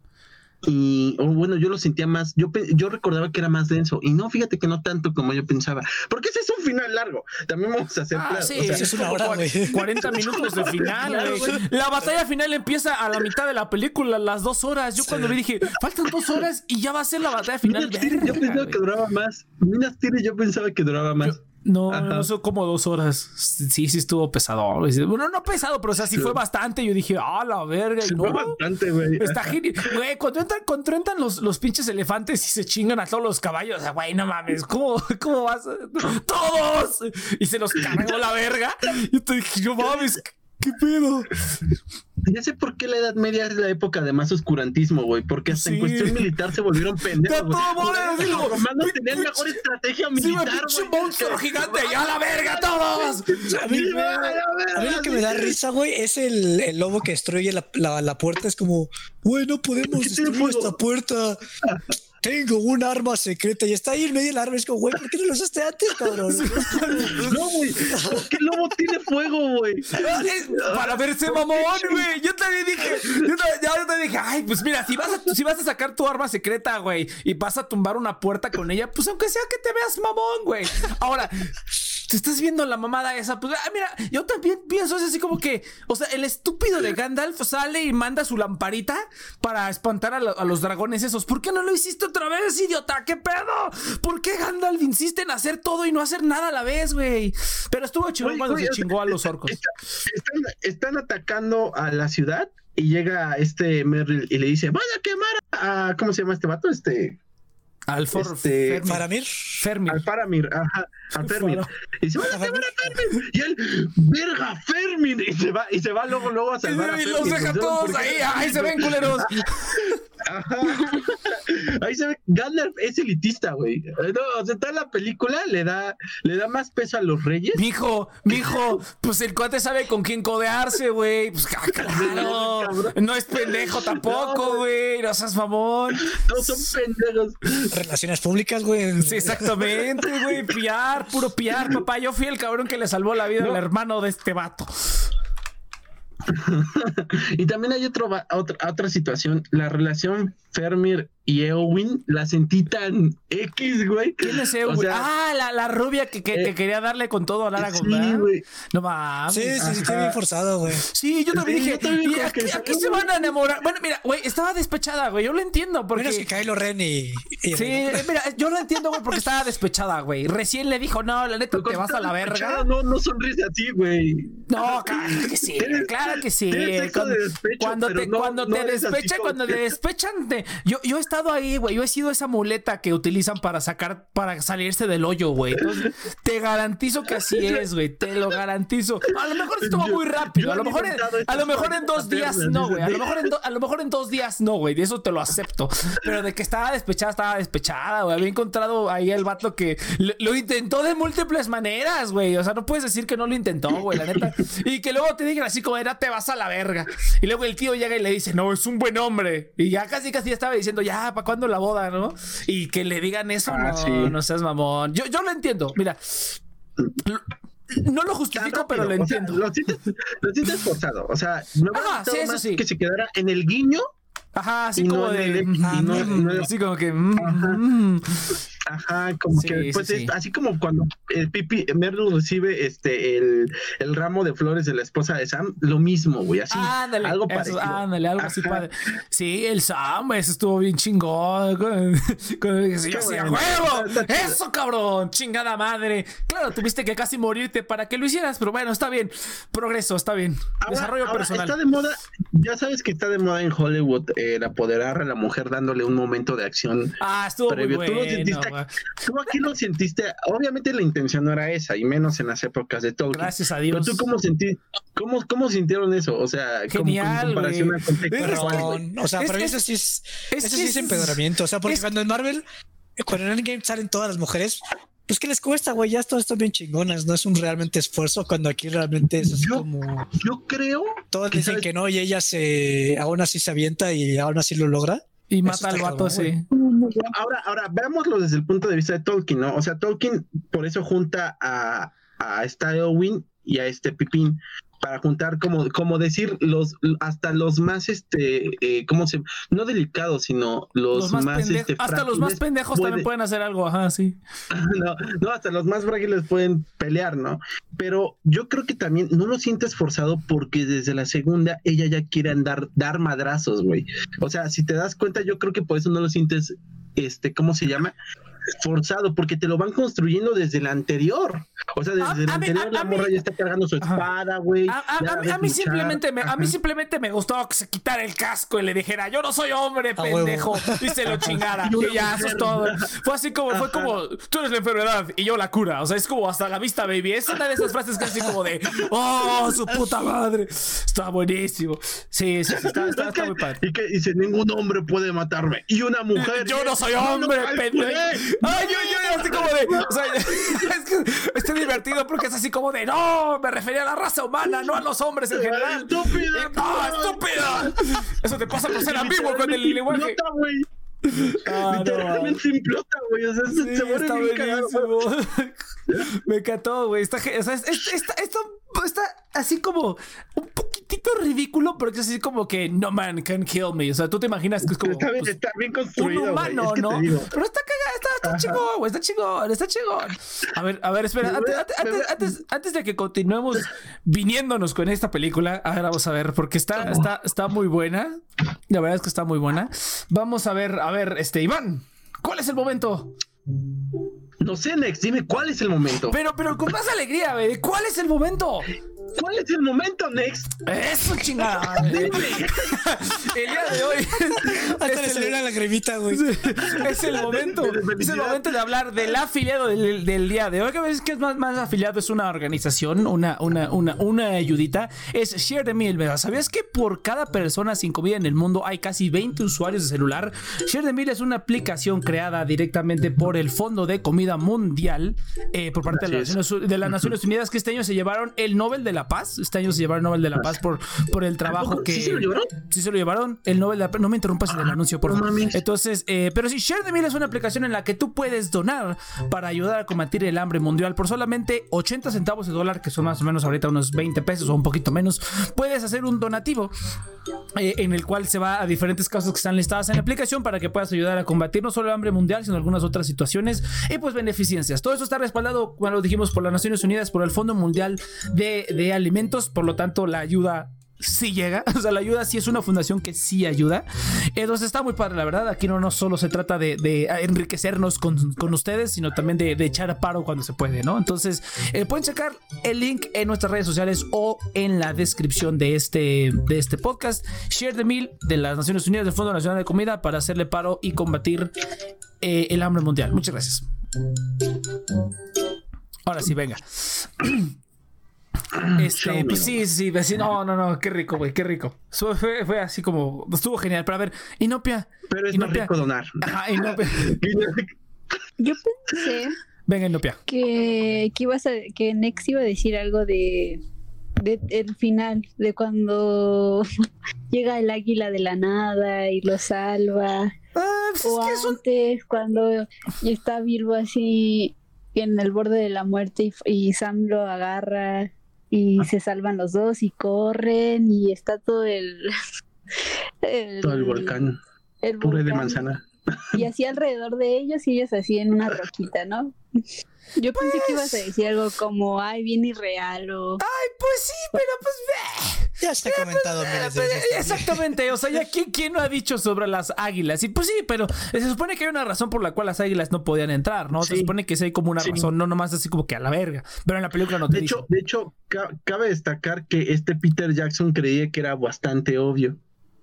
Y o bueno, yo lo sentía más, yo, yo recordaba que era más denso. Y no, fíjate que no tanto como yo pensaba. Porque ese es un final largo. También vamos a hacer ah, Sí, es una hora, 40 *laughs* minutos de final. la batalla final empieza a la mitad de la película, las dos horas. Yo cuando le dije, faltan dos horas y ya va a ser la batalla final. yo pensaba que duraba más. Minas Tirith yo pensaba que duraba más. No, no son como dos horas. Sí, sí estuvo pesado. Bueno, no pesado, pero o sea, sí, fue bastante. Yo dije, ah, la verga. Sí, fue bastante, güey. Está genial. Güey, cuando entran, cuando entran los, los pinches elefantes y se chingan a todos los caballos, o sea, güey, no mames, ¿cómo, cómo vas? *laughs* ¡Todos! Y se los cargó la verga. Y te dije, no mames, ¿Qué pedo? Ya sé por qué la Edad Media es la época de más oscurantismo, güey. Porque hasta en Sí. cuestión militar se volvieron pendejos. De güey. Los romanos tenían pinche- mejor estrategia Sí, militar, pinche güey. monstruo gigante. ¡Y a la verga todos! A mí, a mí lo que me da risa, güey, es el, el lobo que destruye la, la- la puerta. Es como, güey, no podemos ¿Por qué tiene destruir esta puerta. Tengo un arma secreta y está ahí en medio del arma. Es como, güey, ¿por qué no lo usaste antes, cabrón? *laughs* No, güey. ¿Por qué el lobo tiene fuego, güey? *laughs* Para verse mamón, güey. Yo también dije, yo, ta- ya yo te dije, ay, pues mira, si vas, a, si vas a sacar tu arma secreta, güey, y vas a tumbar una puerta con ella, pues aunque sea que te veas mamón, güey. Ahora, te estás viendo la mamada esa, pues ah, mira, yo también pienso es así como que, o sea, el estúpido de Gandalf sale y manda su lamparita para espantar a, lo- a los dragones esos. ¿Por qué no lo hiciste otra vez, idiota? ¿Qué pedo? ¿Por qué Gandalf insiste en hacer todo y no hacer nada a la vez, güey? Pero estuvo chingón cuando se chingó a los orcos. está- están, están atacando a la ciudad y llega este Merrill y le dice, van a quemar a- ¿Cómo se llama este vato? Este... Alfor Este. Faramir. Fermi. Al Faramir, ajá, al Fermir. Y dice, van a quemar a Fermir. Y él, verga, Fermir. Y se va, y se va luego, luego a salvar a Y Fermir. los deja ¿Saben todos ahí. ¡Ay, se ven culeros! Ajá. Ahí se ve, Gandalf es elitista, güey. No, o sea, toda la película le da, le da más peso a los reyes. Mijo, mijo, pues el cuate sabe con quién codearse, güey. Pues ah, *laughs* claro. No es pendejo *laughs* tampoco, güey. No seas mamón. Todos son pendejos. Relaciones públicas, güey. Sí, exactamente, güey. Piar, puro piar, papá. Yo fui el cabrón que le salvó la vida al hermano de este vato. *laughs* Y también hay otro, otra, otra situación. La relación Fermir y Eowyn la sentí tan X, güey. ¿Quién es O sea, ah, la, la rubia que, que, que eh, quería darle con todo a Lara sí, güey. No mames. Sí, sí, sí, está bien forzado, güey. Sí, yo también Sí, dije, yo también ¿y como aquí, que aquí salió se van a enamorar? Bueno, mira, güey, estaba despechada, güey, yo lo entiendo, porque... Menos que Kylo Ren y. y Sí, eh, mira, yo lo entiendo, güey, porque estaba despechada, güey. Recién le dijo, no, la neta, te vas a la verga. No, no sonríes así, güey. No, claro que sí, claro que sí. sexo Cuando, de despecho, cuando pero te, no- cuando no te despechan, cuando te despechan, te- yo, yo estado ahí, güey. Yo he sido esa muleta que utilizan para sacar, para salirse del hoyo, güey. Entonces, te garantizo que así *laughs* es, güey. Te lo garantizo. A lo mejor estuvo muy rápido. A lo mejor, en, a lo mejor en dos días no, güey. A lo mejor en, do- a lo mejor en dos días no, güey. De eso te lo acepto. Pero de que estaba despechada, estaba despechada, güey. Había encontrado ahí el vato que lo, lo intentó de múltiples maneras, güey. O sea, no puedes decir que no lo intentó, güey, la neta. Y que luego te digan así como era, te vas a la verga. Y luego el tío llega y le dice, no, es un buen hombre. Y ya casi casi estaba diciendo, ya, ¿para cuándo la boda, no? Y que le digan eso, Ah, no, sí. no seas mamón. Yo, yo lo entiendo, mira. lo- no lo justifico, pero lo rápido, o sea, entiendo. lo sientes, lo sientes forzado. O sea, hubiera Ajá, sí, eso más sí. que se quedara en el guiño. Ajá, así no como de. ah, no- mm, no- así como que. mm, Ajá. como Sí, que pues sí. es- así como cuando el Pipi Merle recibe este el, el ramo de flores de la esposa de Sam, lo mismo, güey, así Ándale, algo eso, parecido. ándale, algo así Ajá. padre. Sí, el Sam, eso estuvo bien chingón. Con, *laughs* yo así, ¡a bueno. huevo! ¡Eso, cabrón! ¡Chingada madre! Claro, tuviste que casi morirte para que lo hicieras, pero bueno, está bien. Progreso, está bien. Ahora- Desarrollo ahora personal. Está de moda, ya sabes que está de moda en Hollywood eh, el apoderar a la mujer dándole un momento de acción Ah, estuvo previo. muy Tú lo bueno. sentiste. Tú aquí lo sentiste, obviamente la intención no era esa, y menos en las épocas de Tolkien. Gracias a Pero Dios. tú cómo sentí, cómo, cómo sintieron eso, o sea, Genial, con comparación al contexto. Perdón. O sea, Es- para mí es- eso sí es. es eso que sí es es- empedramiento. O sea, porque es- cuando en Marvel, cuando en Endgame salen todas las mujeres, pues ¿qué les cuesta, güey? Ya todas están bien chingonas. No es un realmente esfuerzo cuando aquí realmente es así Yo- como. Yo creo Todos que dicen sabes- que no y ella se. Aún así se avienta y aún así lo logra. Y mata al vato cabrón, ese. Ahora, ahora, veámoslo desde el punto de vista de Tolkien, ¿no? O sea, Tolkien por eso junta a, a esta Eowyn y a este Pipín para juntar como, como decir los hasta los más este eh, ¿cómo se no delicados sino los, Los más más, este, Hasta los más pendejos puede- también pueden hacer algo, ajá, sí. *laughs* no, no, hasta los más frágiles pueden pelear, ¿no? Pero yo creo que también no lo sientes forzado porque desde la segunda ella ya quiere andar, dar madrazos, güey. O sea, si te das cuenta, yo creo que por eso no lo sientes, este, ¿cómo se llama? Forzado porque te lo van construyendo desde el anterior. O sea, desde A- el a mí- anterior a- la a mí- morra ya está cargando su espada, güey. A, mí simplemente me, a mí simplemente me gustó que se quitara el casco y le dijera yo no soy hombre A huevo. pendejo y se lo *laughs* chingara Y ya eso es todo fue así como fue como tú eres la enfermedad y yo la cura o sea es como hasta la vista baby es una de esas frases que así como de oh su puta madre está buenísimo sí sí, sí, está, está- *laughs* está muy padre Y que dice, ningún hombre puede matarme. Y una mujer. yo no soy No, no, hombre, pendejo. Ay, yo, yo, así como de. O sea, *laughs* es que está divertido porque es así como de. No, me refería a la raza humana, no a los hombres en general. ¡Estúpida! ¡No, estúpida! Eso te pasa por ser ambiguo con el lenguaje. No, Literalmente güey. O sea, se- Sí, se muere está bien cagado. buenísimo. *laughs* Me encantó, güey. Está, o sea, es- es- está, está, está así como un poquitito ridículo, pero es así como que no man can kill me. O sea, tú te imaginas que es como. Está bien, pues, está bien un construido. güey. humano, Es que ¿no? Pero está cagada, está, chingón, güey, está chingón, está chingón. A ver, a ver, espera, antes de que continuemos viniéndonos con esta película, ahora vamos a ver, porque está, está, está muy buena. La verdad es que está muy buena. Vamos a ver, a ver, este, Iván, ¿cuál es el momento? No sé, Nex, dime cuál es el momento. Pero, pero con más alegría, güey, ¿cuál es el momento? ¿Cuál es el momento, Nex? Eso, chingada. madre. el día de hoy *laughs* Hasta le es salió el, una lagrimita, güey. es el momento. De Es el momento de hablar del afiliado del, del día de hoy. Que ves que es más, más afiliado, es una organización, una, una, una, una ayudita. Es Share the Meal, ¿verdad? ¿Sabías que por cada persona sin comida en el mundo hay casi 20 usuarios de celular? Share the Meal es una aplicación creada directamente por el Fondo de Comida Mundial eh, por parte de. Naciones, de las Naciones Unidas que este año se llevaron el Nobel de la Paz. Este año se llevaron el Nobel de la Paz por, *laughs* por el trabajo que... ¿Sí se lo llevaron? Sí se lo llevaron. El Nobel de la Paz. No me interrumpas en el anuncio, por favor. Entonces, eh, pero sí, Share the Meal es una aplicación en la que tú puedes donar para ayudar a combatir el hambre mundial por solamente 80 centavos de dólar, que son más o menos ahorita unos 20 pesos o un poquito menos. Puedes hacer un donativo eh, en el cual se va a diferentes causas que están listadas en la aplicación para que puedas ayudar a combatir no solo el hambre mundial, sino algunas otras situaciones y pues beneficencias. Todo eso está respaldado, como lo dijimos, por las Naciones Unidas, por el Fondo Mundial de, de Alimentos, por lo tanto la ayuda sí llega, *laughs* o sea, la ayuda sí es una fundación que sí ayuda. Entonces está muy padre, la verdad. Aquí no, no solo se trata de, enriquecernos con, con ustedes, sino también de, de echar a paro cuando se puede, ¿no? Entonces, eh, pueden checar el link en nuestras redes sociales o en la descripción de este, de este podcast. Share the Meal de las Naciones Unidas del Fondo Nacional de Comida para hacerle paro y combatir eh, el hambre mundial. Muchas gracias. Ahora sí, venga. *clears throat* Este, Show pues sí, sí, no, no, no, qué rico, güey, qué rico. Fue, así como, estuvo genial. Pero a ver, Inopia. Pero es más Inopia. rico donar. Ajá, Inopia. *laughs* Yo pensé Venga, Inopia. que, que ibas a, que Nex iba a decir algo de, de el final, de cuando *laughs* llega el águila de la nada y lo salva. Ah, pues O es que es un- antes, cuando está Bilbo así en el borde de la muerte y, y Sam lo agarra y se salvan los dos y corren y está todo el... *laughs* el- Todo el volcán. el Puré de volcán. manzana. Y así alrededor de ellos y ellos así en una *laughs* roquita, ¿no? Yo pensé que ibas a decir algo como, ay, bien irreal o... Ay, pues sí, pero pues. Ya se ha comentado miles de pero- veces. también. Exactamente, o sea, ya ¿quién, quién no ha dicho sobre las águilas? Y pues sí, pero se supone que hay una razón por la cual las águilas no podían entrar, ¿no? Se supone que sí hay como una Sí. razón, no nomás así como que a la verga. Pero en la película no te De dice. hecho, de hecho, ca- cabe destacar que este Peter Jackson creía que era bastante obvio.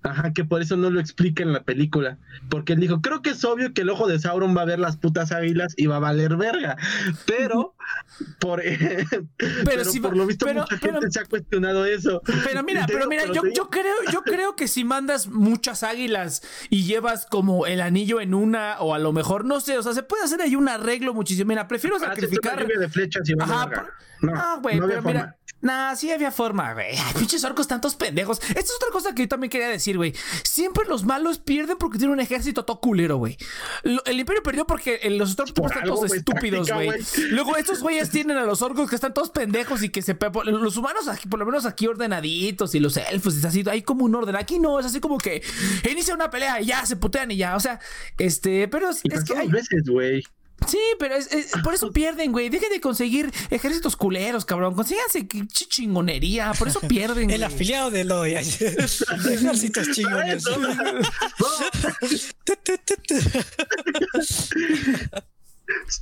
Ajá, que por eso no lo explica en la película. Porque él dijo, creo que es obvio que el ojo de Sauron va a ver las putas águilas y va a valer verga. Pero, *laughs* por, *laughs* pero, sí por va- lo visto, pero- mucha pero- gente se ha cuestionado eso. Pero mira, pero digo, mira, yo, yo creo, yo creo que si mandas muchas águilas y llevas como el anillo en una, o a lo mejor, no sé, o sea, se puede hacer ahí un arreglo muchísimo. Mira, prefiero Ah, sacrificar. lluvia de flechas y Ajá, No, Ah, güey, no había pero mira. Nah, sí había forma, güey. Ay, pinches orcos tantos pendejos. Esta es otra cosa que yo también quería decir, güey. Siempre los malos pierden porque tienen un ejército todo culero, güey. El imperio perdió porque los Stormtroopers están todos estúpidos, güey. Luego estos güeyes tienen a los orcos que están todos pendejos y que se... Los humanos aquí, por lo menos aquí ordenaditos y los elfos, es así, hay como un orden. Aquí no, es así como que inicia una pelea y ya, se putean y ya. O sea, este, pero es, Y es que hay... veces, güey. Sí, pero es, es- por eso pierden, güey. Dejen de conseguir ejércitos culeros, cabrón. Consíganse chingonería. Por eso pierden. El güey. afiliado de Eloy. *laughs* Ejércitos chingones. *laughs* *laughs*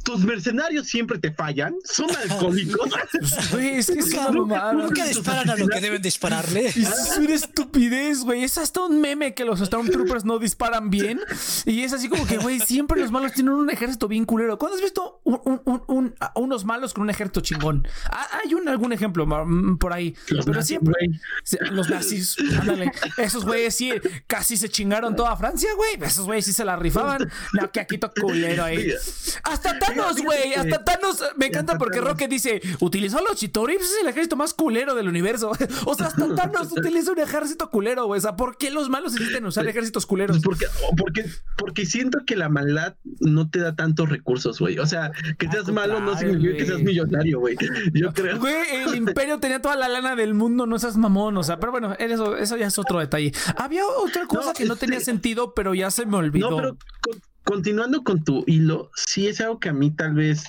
Tus mercenarios siempre te fallan, son *laughs* alcohólicos. Güey, es que es una Nunca, mamada. nunca disparan a lo que deben dispararle. Es una estupidez, güey. Es hasta un meme que los Stormtroopers no disparan bien. Y es así como que, güey, siempre los malos tienen un ejército bien culero. ¿Cuándo has visto un- un- un- unos malos con un ejército chingón? Ah, Hay un, algún ejemplo mm, por ahí. Los Pero nazis, siempre. Sí, Los nazis, ándale. Esos güeyes sí, casi se chingaron toda Francia, güey. Esos güeyes sí se la rifaban. No, que aquí culero ahí. Hasta Thanos, güey. Hasta Thanos. Me encanta porque. Rocket dice: utilizó los Chitoribs, es el ejército más culero del universo. *laughs* O sea, hasta Thanos utiliza un ejército culero, güey. O sea, ¿por qué los malos necesitan usar ejércitos culeros? Porque, porque, porque siento que la maldad no te da tantos recursos, güey. O sea, que seas malo no significa que seas millonario, güey. Yo *laughs* creo. Güey, el imperio tenía toda la lana del mundo, no seas mamón, o sea, pero bueno, eso, eso ya es otro detalle. Había otra cosa No, que no este- tenía sentido, pero ya se me olvidó. No, pero con- continuando con tu hilo, sí es algo que a mí tal vez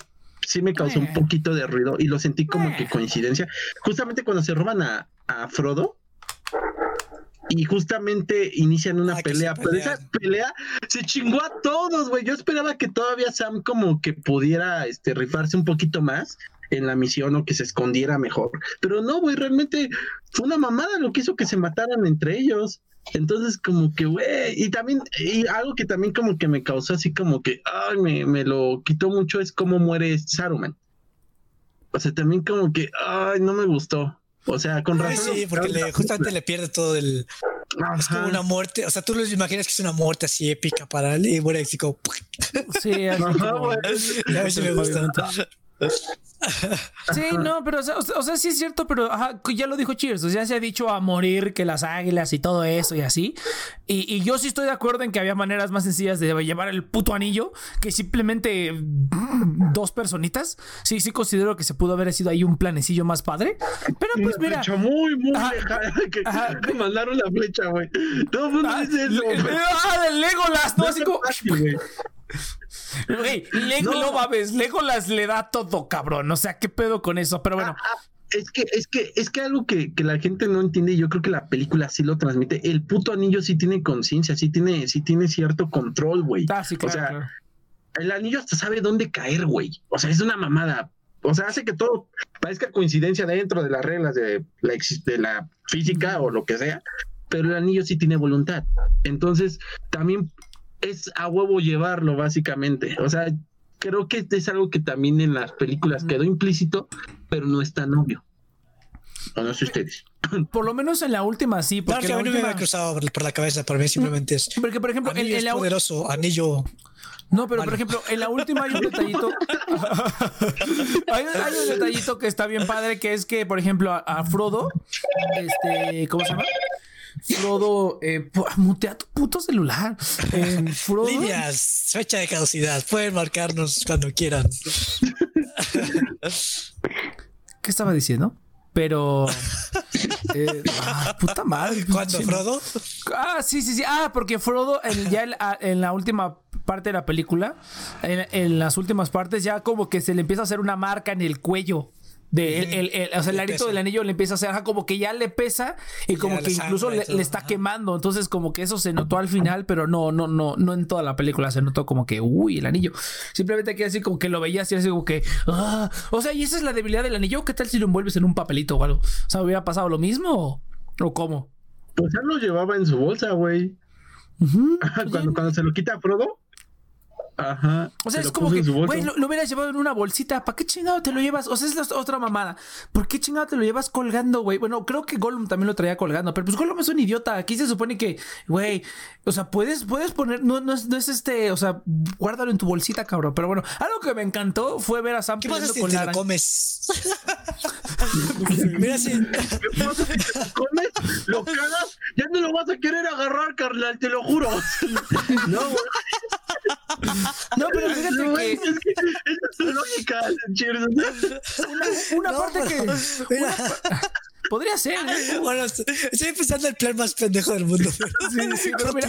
sí me causó Eh. un poquito de ruido y lo sentí como Eh. que coincidencia. Justamente cuando se roban a, a Frodo y justamente inician una Ah, pelea, pero esa pelea se chingó a todos, güey. Yo esperaba que todavía Sam como que pudiera este, rifarse un poquito más en la misión o que se escondiera mejor. Pero no, güey, realmente fue una mamada lo que hizo que se mataran entre ellos. Entonces, como que, güey, y también, y algo que también como que me causó así como que, ay, me, me lo quitó mucho es cómo muere Saruman. O sea, también como que, ay, no me gustó. O sea, con Ay, razón. sí, porque le, justamente le pierde todo el. Es como una muerte. O sea, tú lo imaginas que es una muerte así épica para él y muere así como. *laughs* Sí, así Ajá, como- güey. A ver si me gusta. Sí, no, pero o sea, o sea, sí es cierto, pero ajá, ya lo dijo Cheers, o sea, se ha dicho a morir que las águilas y todo eso y así. Y, y yo sí estoy de acuerdo en que había maneras más sencillas de llevar el puto anillo que simplemente mm, dos personitas. Sí, sí considero que se pudo haber sido ahí un planecillo más padre. Pero pues mira. flecha muy, muy Ajá. lejana *laughs* que, Ajá. que mandaron la flecha, güey. Todo el mundo Ah, dice eso, ah, del Legolas, ¿no? Así como. fácil, güey. *laughs* Lego, No. no Legolas le da todo, cabrón. O sea, ¿qué pedo con eso? Pero bueno. Ah, Es que, es que, es que algo que, que la gente no entiende, y yo creo que la película sí lo transmite. El puto anillo sí tiene conciencia, sí tiene, sí tiene cierto control, güey. Ah, sí, claro, o sea, claro. el anillo hasta sabe dónde caer, güey. O sea, es una mamada. O sea, hace que todo parezca coincidencia dentro de las reglas de la, exis- de la física o lo que sea, pero el anillo sí tiene voluntad. Entonces, también es a huevo llevarlo, básicamente. O sea, creo que es algo que también en las películas quedó implícito, pero no es tan obvio. O no sé ustedes. *laughs* Por lo menos en la última sí, Claro porque que a mí no me había cruzado por, la cabeza. Para mí simplemente es. Porque, por ejemplo, es la, poderoso, anillo. no, pero por ejemplo, en la última hay un *laughs* detallito. *laughs* hay, un- hay un detallito que está bien padre, que es que, por ejemplo, a, a Frodo, este, ¿cómo se llama? Frodo, eh, mutea tu puto celular. Eh, Frodo. Líneas, fecha de caducidad. Pueden marcarnos cuando quieran. ¿Qué estaba diciendo? Pero. eh, ah, puta madre. ¿Cuándo, Frodo? Ah, sí, sí, sí. Ah, porque Frodo, en, ya en, a- en la última parte de la película, en, en las últimas partes, ya como que se le empieza a hacer una marca en el cuello. De el, el- el- o sea, el arito pesa. del anillo le empieza a hacer como que ya le pesa y Y como ya que incluso le, está quemando. Entonces, como que eso se notó al final, pero no, no, no, no en toda la película. Se notó como que, uy, el anillo. Simplemente que así como que lo veías y así como que, ah. O sea, y esa es la debilidad del anillo. ¿Qué tal si lo envuelves en un papelito o algo? O sea, ¿hubiera pasado lo mismo o, o cómo? Pues él lo llevaba en su bolsa, güey. Ujú. *laughs* cuando, cuando se lo quita a Frodo. Ajá. O sea, se es como que, güey, lo, lo hubieras llevado en una bolsita. ¿Para qué chingado te lo llevas? O sea, es la otra mamada. ¿Por qué chingado te lo llevas colgando, güey? Bueno, creo que Gollum también lo traía colgando, pero pues Gollum es un idiota. Aquí se supone que, güey, o sea, puedes, puedes poner, no, no es, no es este, o sea, guárdalo en tu bolsita, cabrón. Pero bueno, algo que me encantó fue ver a Sam ¿Qué pasa si con te la lo comes? *laughs* Mira si. ¿Qué pasa si te lo comes? Lo cagas, ya no lo vas a querer agarrar, carnal, te lo juro. *laughs* no, güey. No, pero fíjate No, que es es tu lógica, una, una No, parte pero- que Mira, podría ser, ¿eh? *laughs* bueno, estoy pensando en el plan más pendejo del mundo. pero- *laughs* Sí, sí, pero mira,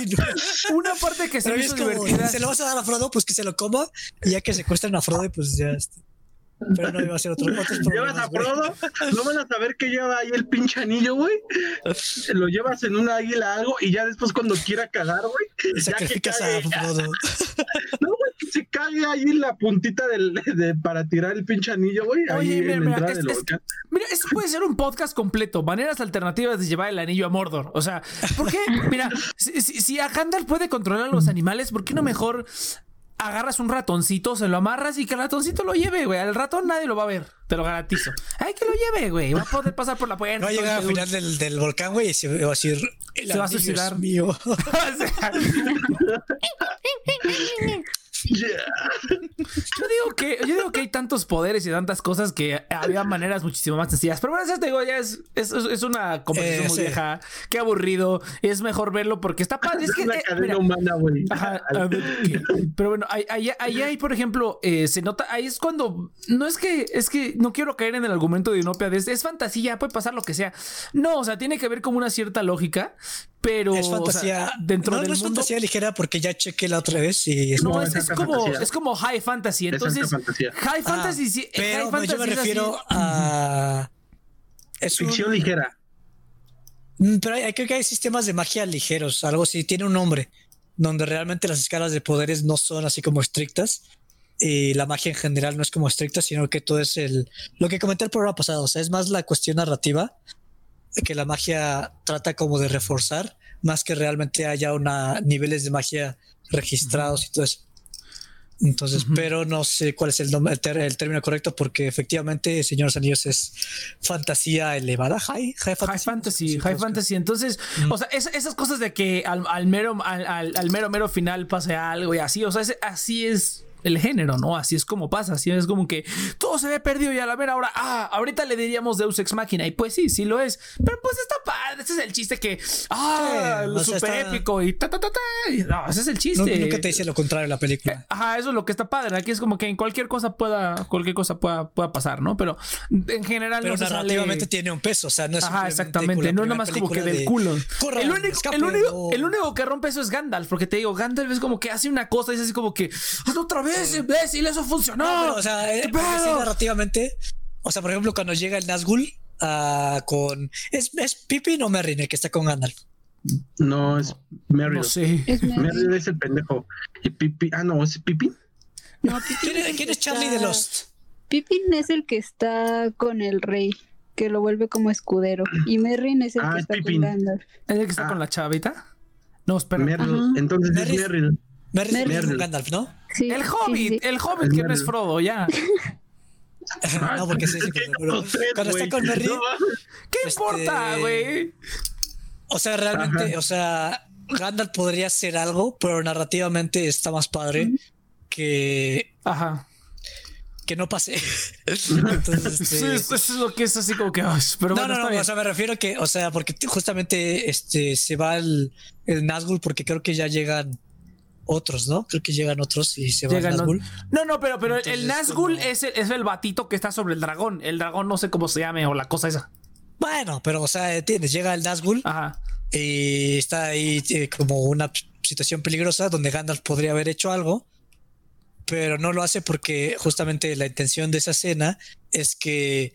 una parte que se me es hizo como, divertida. se lo vas a dar a Frodo, pues que se lo coma y ya que secuestran a Frodo, pues ya. este, Pero no iba a ser otro, otros *laughs* Llevas a. Frodo, no van a saber que lleva ahí el pinche anillo, güey. Lo llevas en una águila algo y ya después cuando quiera cagar, güey. Ya que sacrificas a. Frodo. *laughs* No, güey, que se cague ahí la puntita del, de, para tirar el pinche anillo, güey. Oye, mira, mira, es- es-. Mira, esto puede ser un podcast completo. Maneras alternativas de llevar el anillo a Mordor. O sea, ¿por qué? Mira, si, si- si a Gandalf puede controlar a los *laughs* animales, ¿por qué no mejor agarras un ratoncito, se lo amarras y que el ratoncito lo lleve, güey? Al ratón nadie lo va a ver, te lo garantizo. Ay, que lo lleve, güey. Va a poder pasar por la puerta. Va a llegar al final del, del volcán, güey, y se va a decir. "El Se va a suicidar". mío. *laughs* *laughs* Yeah. Yo digo que yo digo que hay tantos poderes y tantas cosas que había maneras muchísimo más sencillas. Pero bueno, eso te digo, ya es, es, es una conversación Eh, muy sí. vieja. Qué aburrido. Es mejor verlo porque está padre. Es *laughs* Es que, eh, cadena mira, humana, güey. *laughs* Pero bueno, ahí, ahí hay, por ejemplo, eh, se nota, ahí es cuando, no es que, es que no quiero caer en el argumento de Inopia, de es, es fantasía, puede pasar lo que sea. No, o sea, tiene que ver con una cierta lógica, pero Es o sea, fantasía. dentro no, del no es mundo. fantasía ligera porque ya chequé la otra vez y es No, como, fantasía. es como high fantasy. Entonces, fantasía. high Ah, fantasy, sí, pero high no, yo me es así. refiero a. Es un- Ficción ligera. Mm, Pero hay, creo que hay sistemas de magia ligeros, algo así, tiene un nombre, donde realmente las escalas de poderes no son así como estrictas y la magia en general no es como estricta, sino que todo es el lo que comenté el programa pasado, o sea, es más la cuestión narrativa que la magia trata como de reforzar, más que realmente haya una niveles de magia registrados y todo eso. Entonces, Ujú. pero no sé cuál es el nombre, el, término correcto, porque efectivamente Señor Anillos es fantasía elevada, high, high fantasy. High fantasy, Sí, high fantasy. Entonces, Mm. o sea, es- esas cosas de que al, al mero, al, mero, mero final pase algo y así, o sea, ese- así es el género, ¿no? Así es como pasa, así es como que todo se ve perdido y a la mera hora, ah, ahorita le diríamos Deus Ex Machina y pues sí, sí lo es, pero pues está padre, ese es el chiste que, ah, Sí, lo sea, super está- épico y ta, ta, ta, ta, y no, ese es el chiste. Nu- Nunca te dice lo contrario la película. Ajá, eso es lo que está padre. Aquí es como que en cualquier cosa pueda, cualquier cosa pueda, pueda pasar, ¿no? Pero en general Pero no sale- narrativamente tiene un peso, o sea, no es Ajá, exactamente. No es nada más como que del de, culo. "Corran, El único, escapen", el, único, o- el único que rompe eso es Gandalf, porque te digo, Gandalf es como que hace una cosa y es así como que hazlo otra vez, imbécil, eso funcionó. No, pero, o sea, eh, ¿Qué porque sí, narrativamente, o sea, por ejemplo, cuando llega el Nazgûl ah, con es, es Pippin o Merrin el que está con Gandalf. No, es Merrill. no sé. Es. Merrill es el pendejo. Y Pipi. Ah, no, es Pipi. No, Pippin ¿Quién, es- quién que es Charlie de está- Lost? Pippin es el que está con el rey, que lo vuelve como escudero. Y Merrin es el Ah, que es está Pippin. con Gandalf. ¿Es el que está Ah. con la chavita? No, espera. Merrill. Entonces Merrill. es Merrill. Con Gandalf, ¿no? Sí, el Hobbit, sí, sí. el Hobbit que no es. Frodo, ya. *laughs* *laughs* no, porque sí, sí, pero cuando está con Merrin, No, ¿Qué Este- importa, güey? o sea, realmente, Ajá. o sea, Gandalf podría ser algo, pero narrativamente está más padre que, Ajá. que no pase. *laughs* Entonces, Sí, este, eso es lo que es así como que. ay, pero no, bueno, no, no, bien. o sea, me refiero que, o sea, porque justamente este se va el, el Nazgûl porque creo que ya llegan otros, ¿no? Creo que llegan otros y se va Llegan el los- Nazgûl. No, no, pero, pero el como- es, el, es el batito que está sobre el dragón. El dragón no sé cómo se llame o la cosa esa. Bueno, pero, o sea, entiendes, llega el Nazgûl Ajá. y está ahí eh, como una situación peligrosa donde Gandalf podría haber hecho algo, pero no lo hace porque justamente la intención de esa escena es que,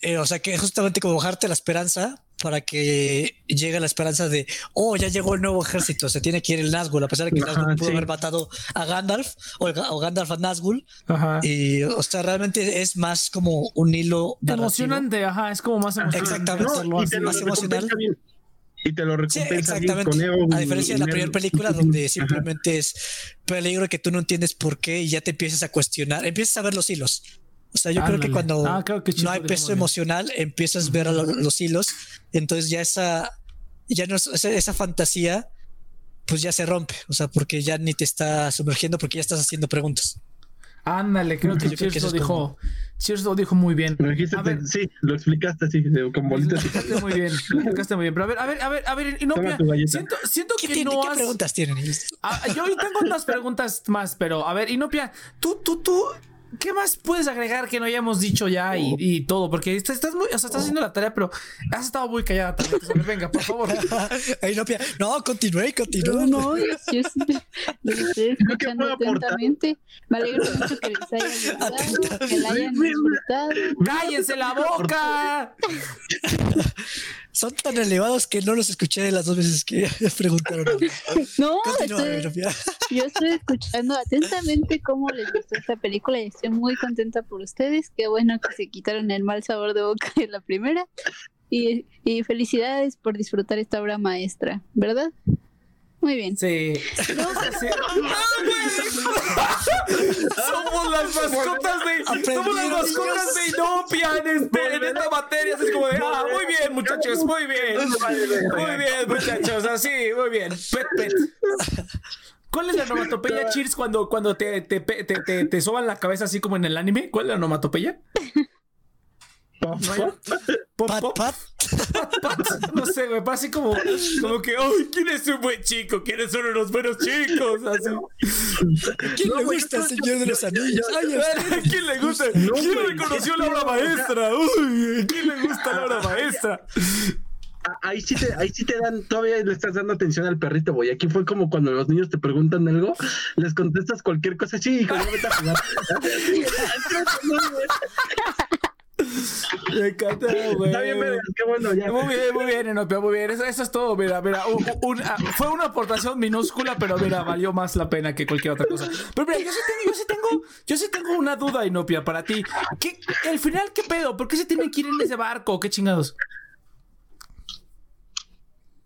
eh, o sea, que justamente como bajarte la esperanza para que llegue la esperanza de, oh, ya llegó el nuevo ejército, se tiene que ir el Nazgûl, a pesar de que Ajá, Nazgûl pudo sí. haber matado a Gandalf o, Gandalf a Nazgûl, Ajá. y, o sea, realmente es más como un hilo narrativo. Emocionante, ajá. Es como más emocionante. Exactamente. No, y así. te lo más emocional. bien. Y te lo Sí, recompensa bien exactamente. con A diferencia de la primera película, donde Ajá. simplemente es peligro que tú no entiendes por qué y ya te empiezas a cuestionar, empiezas a ver los hilos. O sea, yo creo Ándale. que cuando Ah, creo que no hay peso emocional, empiezas a ver a lo- los hilos, entonces ya esa, ya no es- esa, esa fantasía, pues ya se rompe. O sea, porque ya ni te está sumergiendo, porque ya estás haciendo preguntas. Ándale, creo que creo Cheers eso lo es dijo. como- Cheers lo dijo muy bien. Lo dijiste, A ver. sí, lo explicaste así, con Lo bolitas. y explicaste muy bien, lo explicaste muy bien. Pero a ver, a ver, a ver, a ver, galleta. siento, siento ¿Qué, que tiene- no qué has... preguntas tienen? Ah, yo tengo unas preguntas más, pero a ver, Inopia, tú, tú, tú, ¿qué más puedes agregar que no hayamos dicho ya y, y todo? Porque estás, estás muy, o sea, estás haciendo la tarea, pero has estado muy callada también. Entonces, venga, por favor. *laughs* No, no, continúe, continúe. No, yo, yo sí los estoy *laughs* escuchando atentamente. Me alegro mucho que les haya gustado, que la hayan *laughs* disfrutado. ¡Cállense la boca! Son tan elevados que no los escuché las dos veces que preguntaron. No, estoy- yo estoy escuchando atentamente cómo les gustó esta película y estoy muy contenta por ustedes. Qué bueno que se quitaron el mal sabor de boca en la primera. Y, y felicidades por disfrutar esta obra maestra, ¿verdad? Muy bien. Sí. No, sí. *laughs* somos las mascotas de. Somos las mascotas de Inopia en, este, en esta materia. Es como de. Ah, muy bien, muchachos, muy bien. Muy bien, muchachos, así, muy bien. Pet, pet. ¿Cuál es la onomatopeya, Cheers, cuando, cuando te, te, te, te, te soban la cabeza así como en el anime? ¿Cuál es la onomatopeya? Pat, pat. No sé, me pasa así como, como que, ¡ay! ¿Quién es un buen chico? ¿Quiénes son unos buenos chicos? Así. ¿Quién le gusta el Señor de los Anillos? Ay, ¿A quién le gusta? No, ¿Quién güey, reconoció ¿qué la *laughs* obra maestra? Uy, ¿a quién le gusta la obra maestra? Ah, Ahí sí, te, ahí sí te dan, todavía le estás dando atención al perrito, güey. Aquí fue como cuando los niños te preguntan algo, les contestas cualquier cosa. Sí, hijo, ya vete a jugar. *laughs* *laughs* Me encanta, güey. Está bien, verga, qué bueno, ya. Muy bien, muy bien, Enopia, muy bien. Eso, eso es todo, mira, mira. un- un- ah, fue una aportación minúscula, pero mira, valió más la pena que cualquier otra cosa. Pero mira, yo sí tengo, yo sí tengo, yo sí tengo una duda, Inopia, para ti. ¿Qué, el final, ¿qué pedo? ¿Por qué se tienen que ir en ese barco? ¿Qué chingados?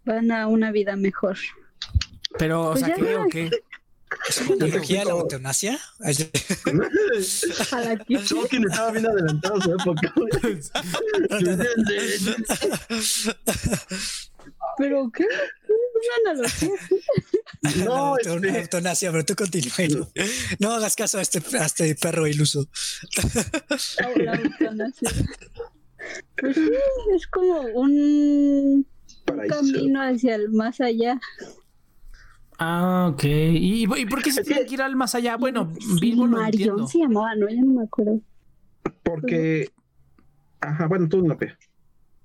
Van a una vida mejor. Pero, o Pues sea, ya ¿qué no. o qué? ¿Es una analogía a la eutanasia? Tolkien *laughs* estaba bien adelantado a su época. *laughs* ¿Pero qué? Una analogía. No, este, eutanasia, pero tú continúa. No, no hagas caso a este, a este perro iluso. o la eutanasia. Pues sí, es como un camino hacia el más allá. Ah, ok. ¿Y, y por qué se tienen que ir al más allá? Bueno, Sí, Bilbo lo Marion entiendo. se llamaba, ¿no? Ya no me acuerdo. Porque. Ajá, bueno, tú no, pe.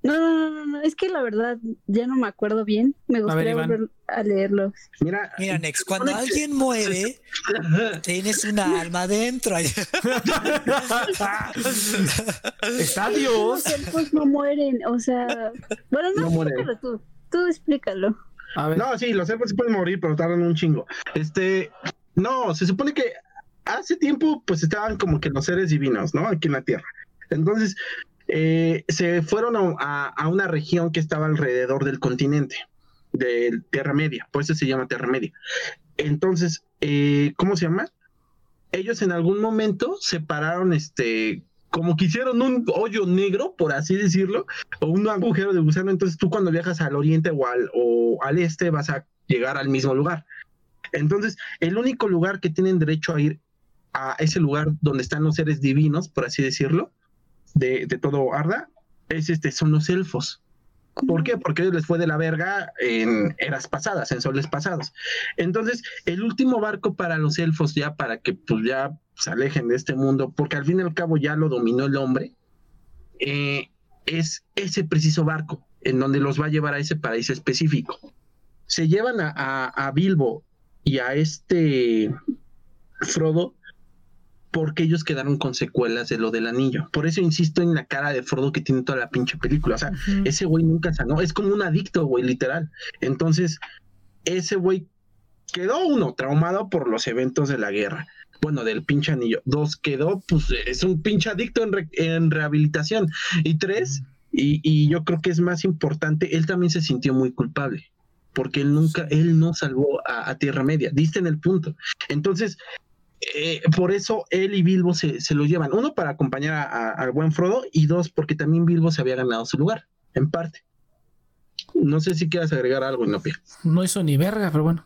No, no, no, no, no, es que la verdad ya no me acuerdo bien. Me gustaría volver a leerlos. Mira, Mira, Nex, *laughs* cuando alguien muere, tienes una alma dentro. *laughs* Está Los Dios. elfos no mueren, o sea... Bueno, no, No mueren. tú. Tú explícalo. A ver. no, sí, los elfos sí pueden morir, pero tardan un chingo. Este. No, se supone que hace tiempo, pues estaban como que los seres divinos, ¿no? Aquí en la tierra. Entonces, eh, se fueron a, a- a una región que estaba alrededor del continente, de Tierra Media, por eso se llama Tierra Media. Entonces, eh, ¿cómo se llama? Ellos en algún momento separaron este, como que hicieron un hoyo negro, por así decirlo, o un agujero de gusano. Entonces, tú cuando viajas al oriente o al, o al este vas a llegar al mismo lugar. Entonces, el único lugar que tienen derecho a ir a ese lugar donde están los seres divinos, por así decirlo, de, de todo Arda, es este, son los elfos. ¿Por qué? Porque les fue de la verga en eras pasadas, en soles pasados. Entonces, el último barco para los elfos, ya para que pues ya se alejen de este mundo, porque al fin y al cabo ya lo dominó el hombre, eh, es ese preciso barco en donde los va a llevar a ese paraíso específico. Se llevan a, a- a Bilbo y a este Frodo porque ellos quedaron con secuelas de lo del anillo. Por eso insisto en la cara de Frodo que tiene toda la pinche película. O sea, ese güey nunca sanó. Es como un adicto, güey, literal. Entonces, ese güey quedó uno traumado por los eventos de la guerra. Bueno, del pinche anillo. Dos, quedó, pues, es un pinche adicto en, re- en rehabilitación. Y tres, y, y yo creo que es más importante, él también se sintió muy culpable. Porque él nunca, él no salvó a, a Tierra Media. Diste en el punto. Entonces, eh, por eso él y Bilbo se, se lo llevan. Uno, para acompañar al buen Frodo. Y dos, porque también Bilbo se había ganado su lugar, en parte. No sé si quieras agregar algo, Inopia. No hizo ni verga, pero bueno.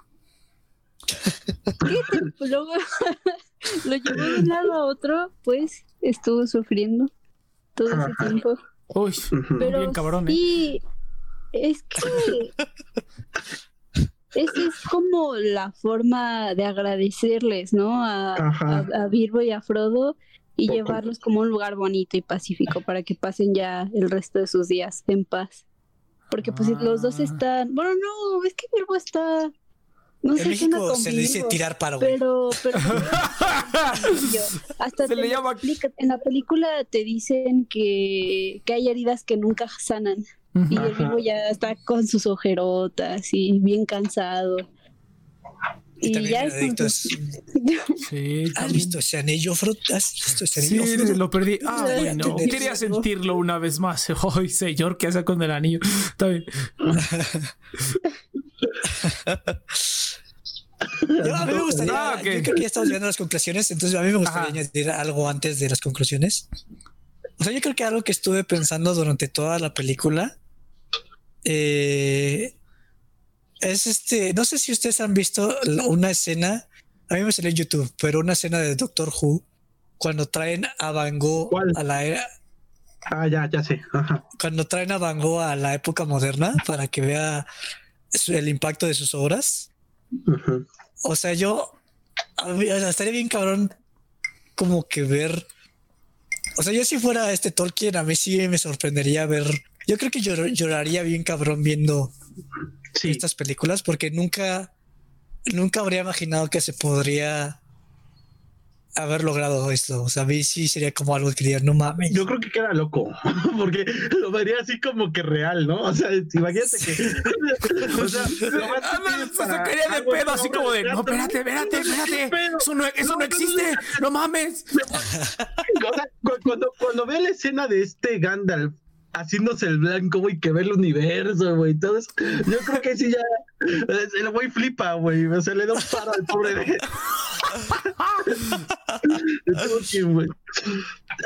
Pues luego *laughs* lo llevó de un lado a otro, pues estuvo sufriendo todo ese Ajá. tiempo. Uy. Pero bien cabrón, ¿eh? sí, es que *laughs* esa es como la forma de agradecerles, ¿no? A, a, a Bilbo y a Frodo y Poco. llevarlos como a un lugar bonito y pacífico para que pasen ya el resto de sus días en paz. Porque pues los dos Ah. están, bueno, no, es que Bilbo está, no En sé México se le dice tirar paro. pero, pero *laughs* hasta Se te le llama- explica- en la película te dicen que, que hay heridas que nunca sanan. Y el vivo ya está con sus ojerotas y bien cansado. Y, también ya el es con adicto sus- es- Sí, *laughs* ¿Has visto ese anillo, Frodo? ¿Has visto ese Sí, lo perdí. Ah, a bueno. Quería eso. sentirlo una vez más. *laughs* Ay, señor, ¿qué hace con el anillo? Está bien. *laughs* Yo, a mí me gustaría, Ah, ok. yo creo que ya estamos llegando a las conclusiones, entonces a mí me gustaría Ajá. añadir algo antes de las conclusiones. O sea, yo creo que algo que estuve pensando durante toda la película eh, es este, no sé si ustedes han visto una escena, a mí me salió en YouTube, pero una escena de Doctor Who cuando traen a Van Gogh ¿Cuál? a la era, Ah, ya, ya sé. Ajá. cuando traen a Van Gogh a la época moderna para que vea el impacto de sus obras. O sea, yo a mí, o sea, estaría bien cabrón como que ver. O sea, yo si fuera este Tolkien, a mí sí me sorprendería ver. Yo creo que llor- lloraría bien cabrón viendo Sí. estas películas porque nunca, nunca habría imaginado que se podría haber logrado esto. O sea, a mí sí sería como algo que diría, no mames. Yo creo que queda loco, porque lo vería así como que real, ¿no? O sea, imagínate que. o sea, lo más Ah, se para sacaría de pedo, así como de, no, espérate, espérate, espérate. Eso no, eso no No, existe. No mames. O sea, cu- cuando, cuando ve la escena de este Gandalf haciéndose el blanco, güey, que ve el universo, güey, eso, yo creo que sí ya. El güey flipa, güey. O sea, le da un paro al pobre de. *laughs* *laughs*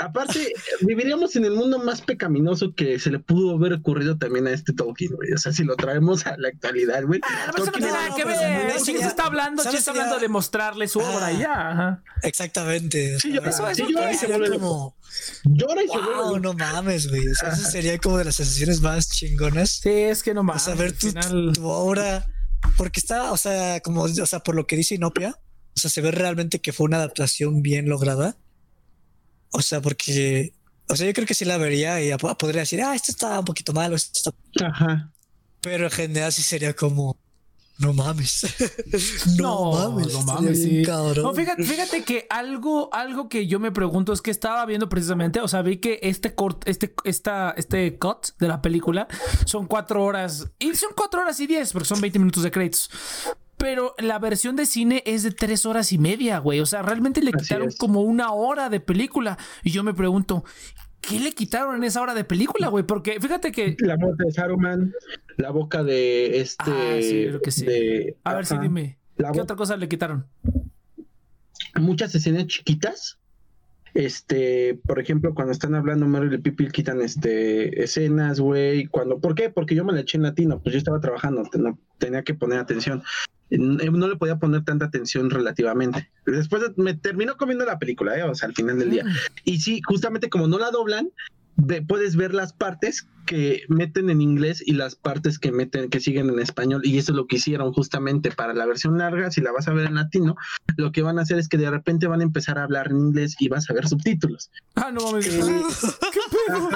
Aparte, viviríamos en el mundo más pecaminoso que se le pudo haber ocurrido también a este Tolkien, güey. O sea, si lo traemos a la actualidad, güey. No, eso no Tolkien tiene nada que ver. Chicos, sería- está hablando, ¿sabes? está hablando de mostrarle su obra Ah. y ya. ajá. Exactamente. Sí, yo- O eso- eso eso para mí se vuelve como, Llora y se vuelve wow, no mames, güey. O sea, eso sería como de las sensaciones más chingonas. Sí, es que no O más. sea, ver al tu, final- tu obra, porque está, o sea, como, o sea, por lo que dice Inopia, o sea, se ve realmente que fue una adaptación bien lograda. O sea, porque, o sea, yo creo que sí la vería y podría decir, ah, esto está un poquito malo, esto está... Ajá. pero en general sí sería como, no mames. *laughs* No, mames, no mames, sí. cabrón. No, fíjate, fíjate que algo, algo que yo me pregunto es que estaba viendo precisamente, o sea, vi que este cort, este, esta, este cut de la película son cuatro horas, y son cuatro horas y diez, porque son 20 minutos de créditos. Pero la versión de cine es de tres horas y media, güey. O sea, realmente le Así quitaron es. como una hora de película. Y yo me pregunto, ¿qué le quitaron en esa hora de película, güey? Porque fíjate que La muerte de Saruman, la boca de este. Ah, sí, creo que sí. de- A ver si dime. La ¿Qué otra cosa le quitaron? Muchas escenas chiquitas. Este, por ejemplo, cuando están hablando Meryl y Pipi quitan este escenas, güey. Cuando, ¿por qué? Porque yo me la eché en latino, pues yo estaba trabajando, tenía que poner atención. N- No le podía poner tanta atención relativamente. Después de- me terminó comiendo la película, ¿eh? o sea, al final del día. Y sí, justamente como no la doblan, puedes ver las partes que meten en inglés y las partes que meten, que siguen en español. Y eso es lo que hicieron justamente para la versión larga. Si la vas a ver en latino, lo que van a hacer es que de repente van a empezar a hablar en inglés y vas a ver subtítulos. Ah, no mames. Eh, *laughs* ¿Qué pedo?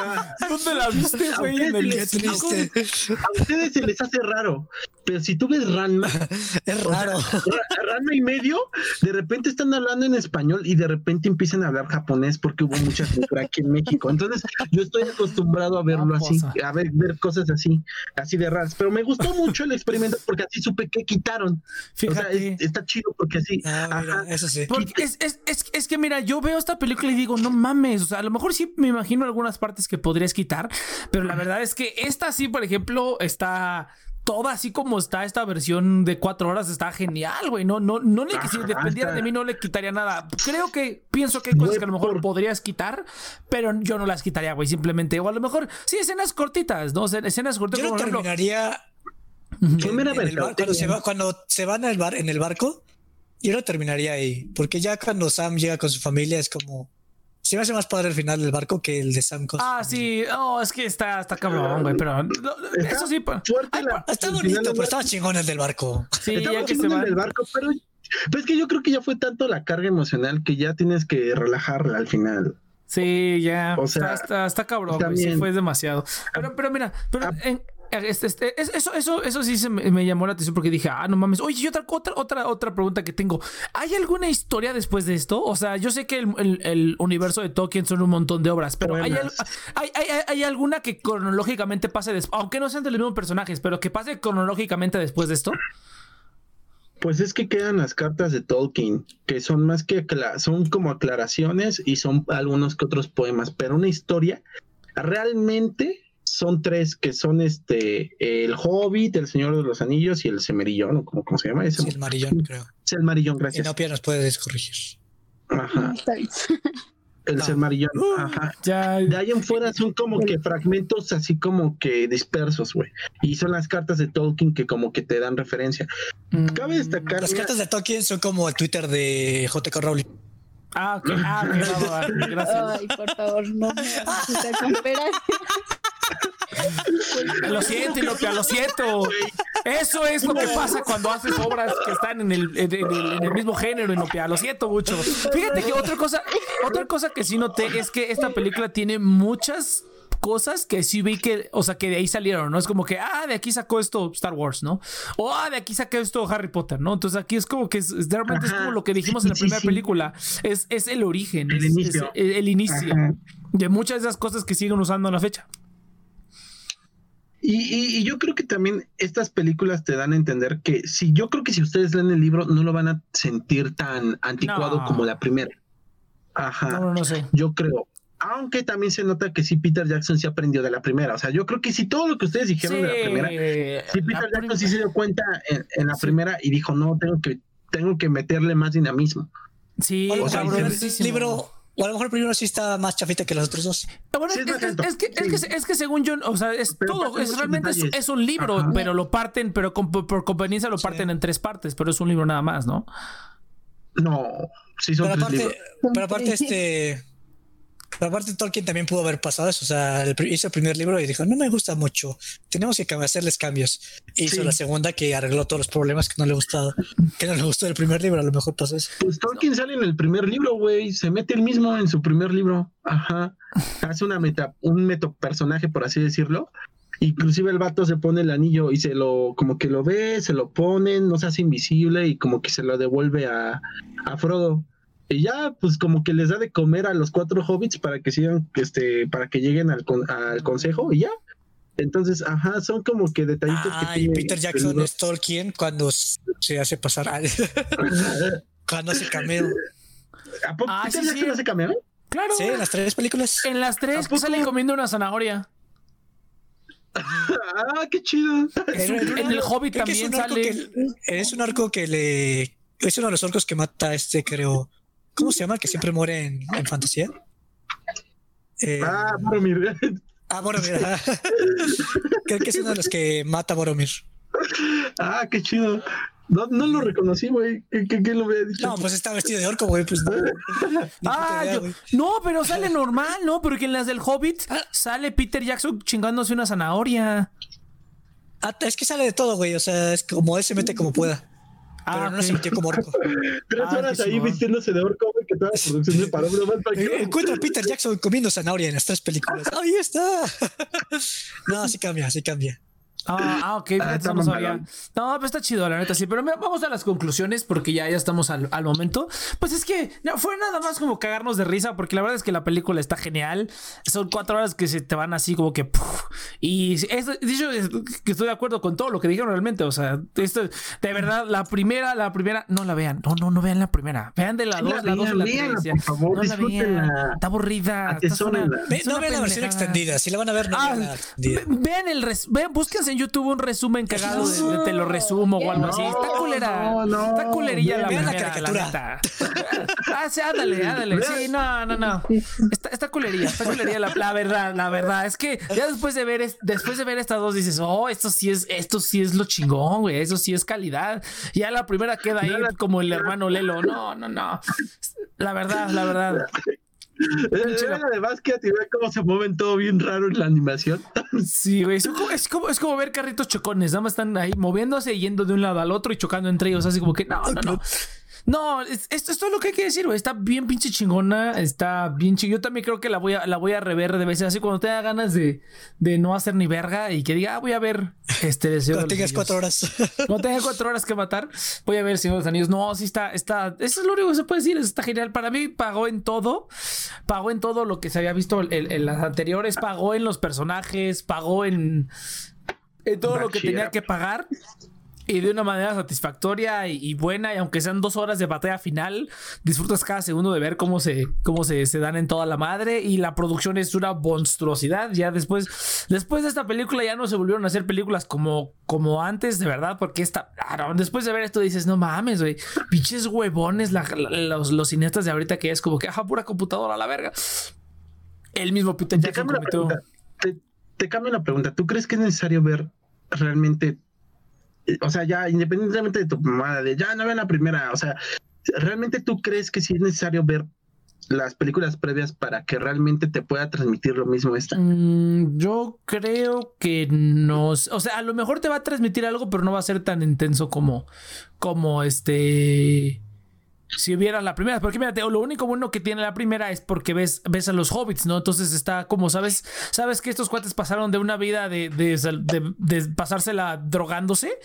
¿Dónde la viste, güey? En el triste. A ustedes se les hace raro, pero si tú ves Ranma, *laughs* Es raro. Ra- Ranma y medio, de repente están hablando en español y de repente empiezan a hablar japonés porque hubo mucha censura aquí en México. Entonces, yo estoy acostumbrado a verlo Ah, así, a ver, ver cosas así, así de raras. Pero me gustó *laughs* mucho el experimento porque así supe que quitaron. O sea, Fíjate. es- está chido porque así. Ah, mira, ajá. eso sí. Porque es, es, es, es que mira, yo veo esta película y digo, no mames, o sea, a lo mejor sí me imagino algunas partes que podrías quitar, pero la verdad es que esta sí, por ejemplo, está toda así como está esta versión de cuatro horas, está genial, güey, no, no, no le, si dependiera de mí no le quitaría nada. Creo que, pienso que hay cosas que a lo mejor podrías quitar, pero yo no las quitaría, güey, simplemente, o a lo mejor, sí, escenas cortitas, ¿no? Escenas cortitas, Yo como terminaría en- en el bar- cuando, se va, cuando se van al bar, en el barco, yo lo terminaría ahí. Porque ya cuando Sam llega con su familia es como. Se me hace más padre el final del barco que el de Sam su Ah, sí, oh, es que está, está cabrón, güey, pero no, Está eso sí, Fuerte Ay, la- Está bonito, pero estaba chingón el del barco. sí, Estaba ya que se chingón el del barco, pero pues es que yo creo que ya fue tanto la carga emocional que ya tienes que relajarla al final. Sí, ya. O sea, está, está, está cabrón, güey. Sí, también- fue demasiado. Pero, pero mira, pero Ah. en, Este, este, eso, eso, eso sí se me, llamó la atención porque dije, ah, no mames. Oye, y otra, otra, otra, otra pregunta que tengo. ¿Hay alguna historia después de esto? O sea, yo sé que el, universo de Tolkien son un montón de obras, pero ¿hay, hay, alguna que cronológicamente pase después, aunque no sean de los mismos personajes, pero que pase cronológicamente después de esto? Pues es que quedan las cartas de Tolkien, que son más que son como aclaraciones y son algunos que otros poemas, pero una historia realmente son tres que son este el Hobbit, el Señor de los Anillos y el Semerillón, o como, ¿cómo se llama ese. el Marillón, creo. Es el Marillón, gracias. Y no nos puedes corregir. Ajá. *laughs* El Semarillón, ajá. De ahí en fuera son como que fragmentos así como que dispersos, güey. Y son las cartas de Tolkien que como que te dan referencia. Mm. Cabe destacar. Las cartas de Tolkien son como el Twitter de JK Rowling. Ah, ok. Ah, gracias. Ay, por favor, no me hagas *laughs* Lo siento, Inopia, lo siento. Eso es lo que pasa cuando haces obras que están en el, en el, mismo género, Inopia. Lo siento mucho. Fíjate que otra cosa, otra cosa que sí noté es que esta película tiene muchas cosas que sí vi que, o sea, que de ahí salieron, ¿no? Es como que, ah, de aquí sacó esto Star Wars, ¿no? O, ah, de aquí sacó esto Harry Potter, ¿no? Entonces aquí es como que es, es como lo que dijimos en la primera película, es, es el origen, el inicio, el, inicio de muchas de esas cosas que siguen usando en la fecha. Y, yo creo que también estas películas te dan a entender que si yo creo que si ustedes leen el libro no lo van a sentir tan anticuado como la primera. Ajá. No, no sé. Yo creo. Aunque también se nota que sí Peter Jackson sí aprendió de la primera. O sea, yo creo que si todo lo que ustedes dijeron de la primera, sí Peter Jackson sí se dio cuenta en, la primera y dijo, no, tengo que, tengo que meterle más dinamismo. Sí, o sea, el libro o a lo mejor el primero sí está más chafita que los otros dos. es, que, según yo, o sea, es todo, es, realmente es, un libro, pero lo parten, pero por conveniencia lo parten en tres partes, pero es un libro nada más, ¿no? No, sí son pero tres aparte, libros. Pero aparte, este pero aparte Tolkien también pudo haber pasado eso, o sea, hizo el primer libro y dijo, no me gusta mucho, tenemos que hacerles cambios. hizo la segunda que arregló todos los problemas que no le gustaba, que no le gustó el primer libro, a lo mejor pasó eso. Pues Tolkien sale en el primer libro, güey, se mete el mismo en su primer libro, ajá, hace una meta, un meto personaje, por así decirlo. Inclusive el vato se pone el anillo y se lo, como que lo ve, se lo pone, no se hace invisible y como que se lo devuelve a, a Frodo y ya pues como que les da de comer a los cuatro hobbits para que sigan este para que lleguen al, al consejo y ya entonces ajá son como que detallitos que tiene Peter Jackson es Tolkien cuando se hace pasar a... *laughs* cuando hace cameo ¿A poco ah, Peter sí, Jackson hace cameo? Claro. Sí, en las tres películas. En las tres sale comiendo una zanahoria. *laughs* ah, qué chido. En, el Hobbit también sale. es un arco que le. Es uno de los orcos que mata a este, creo. ¿Cómo se llama? Que siempre muere en, fantasía. Eh, ah, Boromir. Ah, Boromir. *laughs* Creo que es uno de los que mata a Boromir. Ah, qué chido. No, no lo reconocí, güey. ¿Qué, lo había dicho? No, pues está vestido de orco, güey. Pues no. ah, no, pero sale normal, ¿no? Porque en las del Hobbit ah. sale Peter Jackson chingándose una zanahoria. Ah, es que sale de todo, güey. O sea, es como él se mete como pueda. Pero ah, no se metió como orco. *laughs* Tres ah, horas ahí vistiéndose de orco, güey, que toda la producción me paró. Eh, encuentra a Peter Jackson comiendo zanahoria en las tres películas. *laughs* ¡Ahí está! *laughs* no, así cambia, así cambia. Ah, ah, ok, ah, no sabía. No, pero está chido, la neta, sí. Pero vamos a las conclusiones porque ya, ya estamos al, momento. Pues es que no, fue nada más como cagarnos de risa porque la verdad es que la película está genial. Son cuatro horas que se te van así como que. y es, dicho que estoy de acuerdo con todo lo que dijeron realmente. O sea, esto, de verdad, la primera, la primera, no la vean. No, no, no vean la primera. Vean de la dos, la dos la tres. Por favor, no la vean. Está aburrida. no vean la versión extendida. Si la van a ver, no ah, vean el. Vean, búsquense YouTube un resumen cagado de, te lo resumo o algo así. Está culera. está culerilla la, la caricatura. ah, sí, ándale, ándale. Sí, no, no, no. Está, está culerilla, está culerilla la, la, verdad, la verdad. Es que ya después de ver después de ver estas dos dices, oh, esto sí es, esto sí es lo chingón, güey. Eso sí es calidad. Ya la primera queda ahí como el hermano Lelo. No, no, no. La verdad, la verdad. Era de básquet y ve cómo se mueven todo bien raro en la animación. *laughs* Sí, güey. Es como, es como, ver carritos chocones. Nada más están ahí moviéndose, yendo de un lado al otro y chocando entre ellos. Así como que no, no, no. No, esto, es lo que hay que decir, güey. Está bien pinche chingona. Está bien chingona. Yo también creo que la voy a, la voy a rever de veces. Así cuando tenga ganas de, de no hacer ni verga y que diga, ah, voy a ver este deseo. Cuando tengas cuatro horas. *laughs* Cuando tenga cuatro horas que matar, voy a ver Señor de los Anillos. No, sí está, está. Eso es lo único que se puede decir. Está genial. Para mí pagó en todo. Pagó en todo lo que se había visto en, las anteriores. Pagó en los personajes. Pagó en, en todo lo que tenía que pagar y de una manera satisfactoria y, buena, y aunque sean dos horas de batalla final, disfrutas cada segundo de ver cómo se, cómo se, se, dan en toda la madre y la producción es una monstruosidad. Ya después, después de esta película ya no se volvieron a hacer películas como, como antes, de verdad, porque esta, ah, después de ver esto dices, no mames, güey, pinches huevones, los, los cineastas de ahorita que es como que, ajá, pura computadora a la verga. El mismo Peter Jackson Te, te cambio la pregunta, ¿tú crees que es necesario ver realmente o sea, ya independientemente de tu mamá, de ya no vean la primera, o sea, ¿realmente tú crees que sí es necesario ver las películas previas para que realmente te pueda transmitir lo mismo esta? Mm, yo creo que no, o sea, a lo mejor te va a transmitir algo, pero no va a ser tan intenso como, como este si hubiera la primera, porque mira, lo único bueno que tiene la primera es porque ves, ves a los hobbits, ¿no? Entonces está como, ¿sabes? ¿Sabes que estos cuates pasaron de una vida de, de, de pasársela drogándose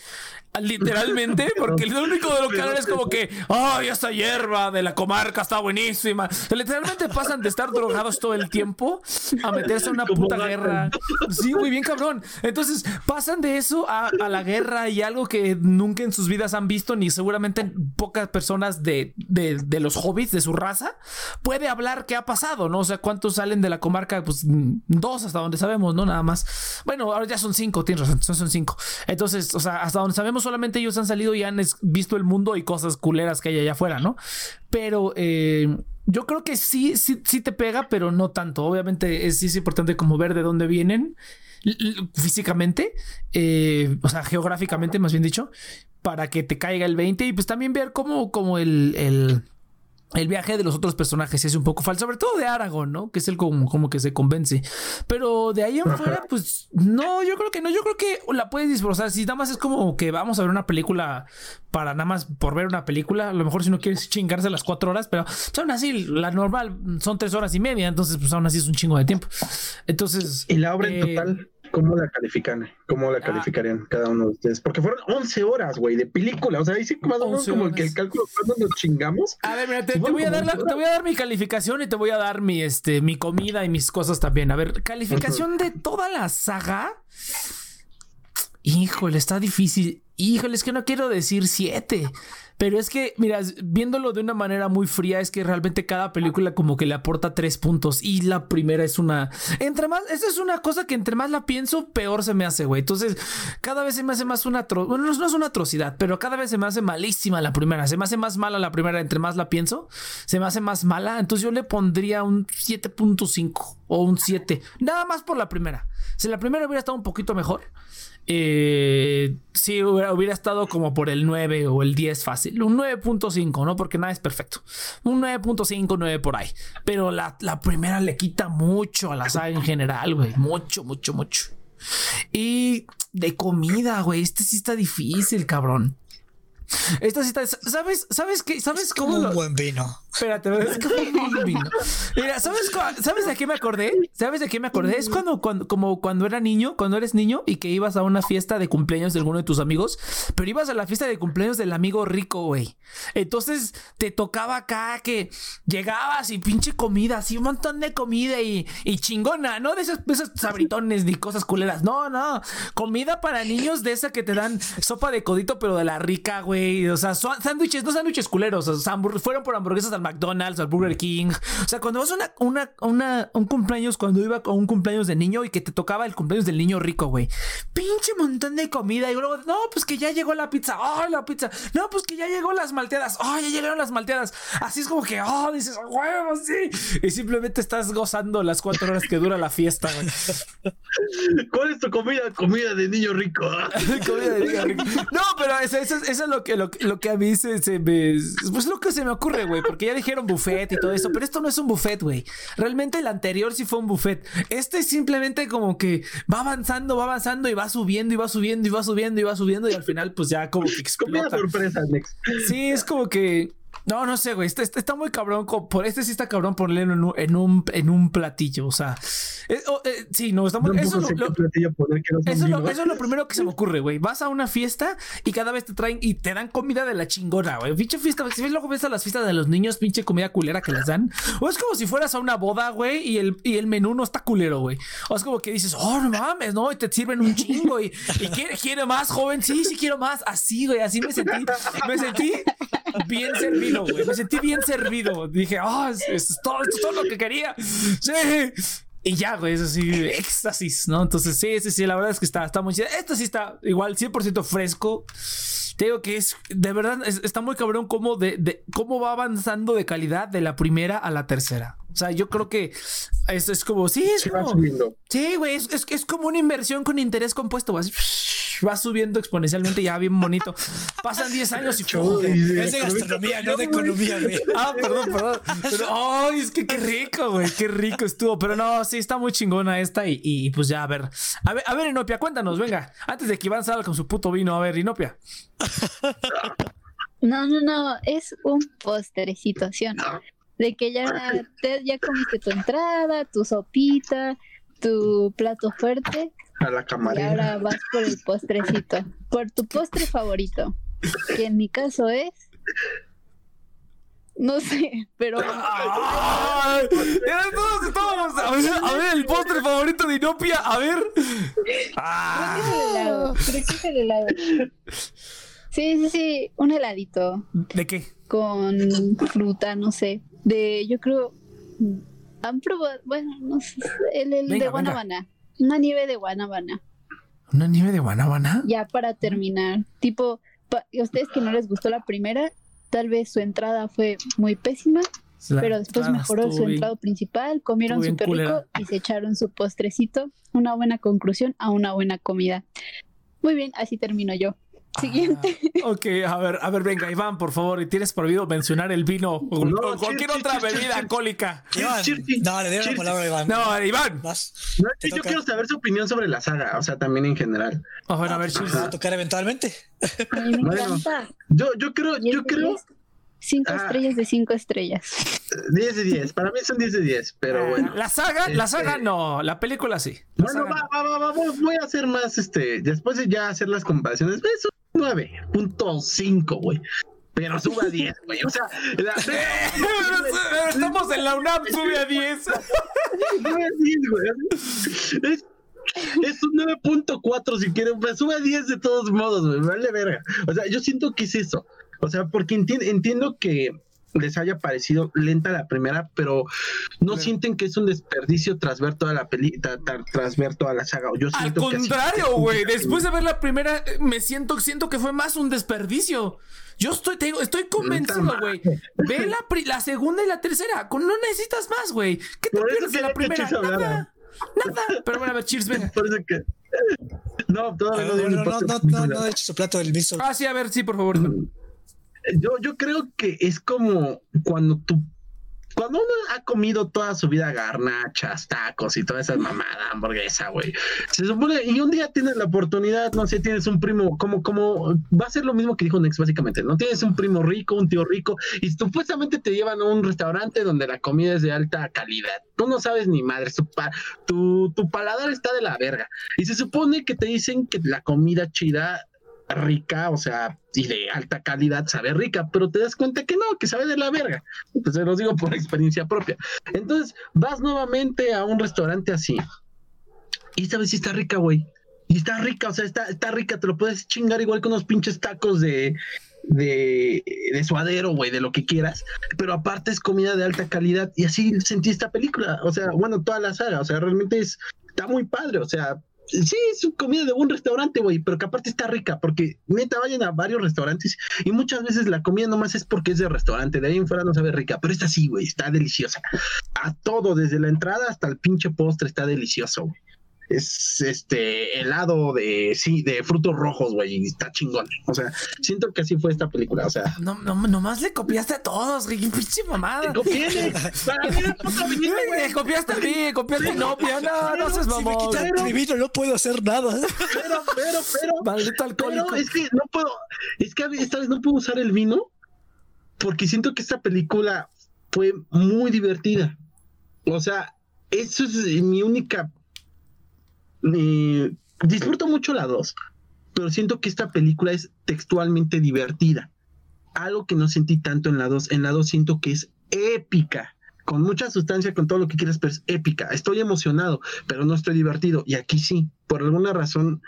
Literalmente, *laughs* porque lo único de lo que hablan es como que, ay, esta hierba de la comarca está buenísima. Literalmente pasan de estar drogados todo el tiempo a meterse en una puta guerra. Sí, muy bien, cabrón. Entonces pasan de eso a, la guerra y algo que nunca en sus vidas han visto, ni seguramente pocas personas de, de, los hobbits, de su raza, puede hablar qué ha pasado, ¿no? O sea, cuántos salen de la comarca, pues dos hasta donde sabemos, ¿no? Nada más. Bueno, ahora ya son cinco, tienes razón, son cinco. Entonces, o sea, hasta donde sabemos solamente ellos han salido y han visto el mundo y cosas culeras que hay allá afuera, ¿no? Pero eh, yo creo que sí, sí, sí te pega, pero no tanto. Obviamente es, es importante como ver de dónde vienen físicamente, eh, o sea, geográficamente más bien dicho, para que te caiga el 20 y pues también ver cómo, como el, el el viaje de los otros personajes es un poco falso, sobre todo de Aragorn, ¿no? Que es el como, como que se convence. Pero de ahí en fuera, pues no, yo creo que no, yo creo que la puedes disfrutar. Si nada más es como que vamos a ver una película para nada más por ver una película, a lo mejor si no quieres chingarse las cuatro horas, pero pues, aún así, la normal son tres horas y media, entonces pues aún así es un chingo de tiempo. Entonces... ¿Y la obra en eh, total? ¿Cómo la califican? ¿Cómo la ah. calificarían cada uno de ustedes? Porque fueron 11 horas, güey, de película. O sea, ahí sí más o menos como el que el cálculo cuando nos chingamos. A ver, mira, te, voy a dar te voy a dar mi calificación y te voy a dar mi, este, mi comida y mis cosas también. A ver, calificación de toda la saga. Híjole, está difícil. Híjole, es que no quiero decir 7. Pero es que, mira, viéndolo de una manera muy fría, es que realmente cada película como que le aporta tres puntos. Y la primera es una. Entre más. Esa es una cosa que entre más la pienso, peor se me hace, güey. Entonces, cada vez se me hace más una. Bueno, no es una atrocidad, pero cada vez se me hace malísima la primera. Se me hace más mala la primera, entre más la pienso. Se me hace más mala. Entonces, yo le pondría un 7.5 o un 7. Nada más por la primera. Si la primera hubiera estado un poquito mejor eh, sí, hubiera, estado como por el 9 o el 10 fácil. Un 9.5, ¿no? Porque nada es perfecto. Un 9.5, 9 por ahí. Pero la, la primera le quita mucho a la saga en general, güey. Mucho, mucho, mucho. Y de comida, güey. Este sí está difícil, cabrón. Esta cita ¿sabes? ¿Sabes qué? ¿Sabes cómo? un buen vino. Espérate, es como un buen vino. Mira, ¿sabes, ¿sabes de qué me acordé? ¿Sabes de qué me acordé? Es cuando, cuando, como cuando era niño, cuando eres niño y que ibas a una fiesta de cumpleaños de alguno de tus amigos, pero ibas a la fiesta de cumpleaños del amigo rico, güey. Entonces te tocaba acá que llegabas y pinche comida, así un montón de comida y, y chingona, ¿no? De esos, esos sabritones ni cosas culeras. No, no. Comida para niños de esa que te dan sopa de codito, pero de la rica, güey o sea, sándwiches, no sándwiches culeros. O sea, fueron por hamburguesas al McDonald's, al Burger King. O sea, cuando vas a una, una, un cumpleaños, cuando iba a un cumpleaños de niño y que te tocaba el cumpleaños del niño rico, güey. Pinche montón de comida. Y luego, no, pues que ya llegó la pizza. Oh, la pizza. No, pues que ya llegó las malteadas. Oh, ya llegaron las malteadas. Así es como que, oh, dices, huevo, sí. Y simplemente estás gozando las cuatro horas que dura la fiesta, güey. *laughs* ¿Cuál es tu comida? Comida de niño rico. *laughs* comida de niño rico. No, pero eso, eso es lo que lo, que a mí se, me. Pues lo que se me ocurre, güey. Porque ya dijeron buffet y todo eso. Pero esto no es un buffet, güey. Realmente el anterior sí fue un buffet. Este es simplemente como que va avanzando, va avanzando y va subiendo y va subiendo y va subiendo y va subiendo. Y al final, pues ya como que *laughs* explota. sorpresa, Sí, es como que No, no sé, güey. Este, este está muy cabrón. Por este sí está cabrón ponerlo en un, en un, en un platillo. O sea, eh, oh, eh, sí, no, estamos. Eso, lo, eso, lo, eso, es lo primero que se me ocurre, güey. Vas a una fiesta y cada vez te traen y te dan comida de la chingona, güey. Pinche fiesta. Si ves luego ves a las fiestas de los niños, pinche comida culera que les dan. O es como si fueras a una boda, güey, y el, y el menú no está culero, güey. O es como que dices, oh, no mames, ¿no? Y te sirven un chingo y, y quiere, quiere más, joven. Sí, sí quiero más. Así, güey. Así me sentí. Me sentí bien servido, Me sentí bien servido. Dije, oh, es, todo, esto es todo lo que quería. Sí. Y ya, güey, eso sí, éxtasis, ¿no? Entonces, sí, sí, sí, la verdad es que está, está muy chida. Esto sí está igual, 100% fresco. Te digo que es, de verdad, está muy cabrón cómo, de, cómo va avanzando de calidad de la primera a la tercera. O sea, yo creo que esto es como, sí, es como, sí, güey, es, es, es, como una inversión con interés compuesto, vas, *laughs* va subiendo exponencialmente, ya bien bonito. Pasan 10 años y Es de gastronomía, no de economía, güey. Ah, perdón, perdón. Pero, ay, es que qué rico, güey, qué rico estuvo. Pero no, sí, está muy chingona esta y, y pues ya, a ver. A ver, a ver, Inopia, cuéntanos, venga, antes de que Iván salga con su puto vino, a ver, Inopia. No, no, no, es un postrecito, ¿sí De que ya, te, ya comiste tu entrada, tu sopita, tu plato fuerte a la camarera. Y ahora vas por el postrecito, por tu postre favorito, que en mi caso es no sé, pero. *laughs* ¡Ay! todos estábamos. A ver, a ver, el postre favorito de Inopia. A ver. ¡Ah! Creo que es el helado. Sí, sí, sí. Un heladito. ¿De qué? Con fruta, no sé. De, yo creo. Han probado. Bueno, no sé. El, el de Guanabana. Una nieve de guanabana. ¿Una nieve de guanabana? Ya para terminar. Tipo, a ustedes que no les gustó la primera, tal vez su entrada fue muy pésima, pero después mejoró su entrado principal, comieron súper rico y se echaron su postrecito. Una buena conclusión a una buena comida. Muy bien, así termino yo. Siguiente. Ah, ok, a ver, a ver, venga, Iván, por favor, y tienes prohibido mencionar el vino o, cualquier otra bebida alcohólica. Iván, no, le doy la palabra a Iván. No, Iván. yo quiero saber su opinión sobre la saga, o sea, también en general. A ver, a ver, si va a tocar eventualmente. yo, yo creo, yo creo. Cinco ah. estrellas de cinco estrellas. 10 de 10. Para mí son 10 de 10, pero ah, bueno. La saga, la este, saga no, la película sí. bueno, va, va, va, voy a hacer más, este, después de ya hacer las comparaciones. Eso 9.5, güey. Pero sube a 10, güey. O sea, la... *laughs* estamos en la UNAM, sube a 10. Sube a 10, güey. Es, es un 9.4 si quieren, pues sube a 10 de todos modos, güey. Vale verga. O sea, yo siento que es eso. O sea, porque entiendo que les haya parecido lenta la primera, pero no sienten que es un desperdicio tras ver toda la película, tras ver toda la saga. Yo Al contrario, güey. Después de ver la primera, eh, me siento, siento que fue más un desperdicio. Yo estoy, estoy convencido, güey. Ve la, la, segunda y la tercera. no necesitas más, güey. ¿Qué te pierdes de la primera? Nada. Nada. Pero bueno, a ver, cheers, venga. No, todavía no, no, no, no, no, no, hecho su plato del mismo. Ah, sí, a ver, sí, por favor. Yo, yo creo que es como cuando tú cuando uno ha comido toda su vida garnachas, tacos y toda esa mamada, hamburguesa, güey, se supone, y un día tienes la oportunidad, no sé, tienes un primo, como, como, va a ser lo mismo que dijo Nex, básicamente, ¿no? Tienes un primo rico, un tío rico, y supuestamente te llevan a un restaurante donde la comida es de alta calidad. Tú no sabes ni madre, tu, tu paladar está de la verga. Y se supone que te dicen que la comida chida rica, o sea, y de alta calidad, sabe rica, pero te das cuenta que no, que sabe de la verga. Pues se los digo por experiencia propia. Entonces, vas nuevamente a un restaurante así, y sabes si está rica, güey. Y está rica, o sea, está, está rica, te lo puedes chingar igual con unos pinches tacos de, de, de suadero, güey, de lo que quieras, pero aparte es comida de alta calidad y así sentí esta película, o sea, bueno, toda la saga, o sea, realmente es, está muy padre, o sea, sí, es comida de un restaurante, güey, pero que aparte está rica, porque neta vayan a varios restaurantes y muchas veces la comida nomás es porque es de restaurante, de ahí en fuera no sabe rica, pero esta sí, güey, está deliciosa. A todo, desde la entrada hasta el pinche postre, está delicioso, güey es este helado de sí, de frutos rojos, güey, y está chingón. O sea, siento que así fue esta película, o sea. No, no nomás le copiaste a todos, güey, *laughs* pinche mamada. Copié, para mí Le copiaste a mí, copiaste a Nopia, no, no seas mamón. Si me no puedo hacer nada. Pero, pero, pero. Maldito alcohólico. Pero es que no puedo, es que esta vez no puedo usar el vino porque siento que esta película fue muy divertida. O sea, eso es mi única... Eh, disfruto mucho la 2, pero siento que esta película es textualmente divertida. Algo que no sentí tanto en la 2. En la 2 siento que es épica, con mucha sustancia, con todo lo que quieras, pero es épica. Estoy emocionado, pero no estoy divertido. Y aquí sí, por alguna razón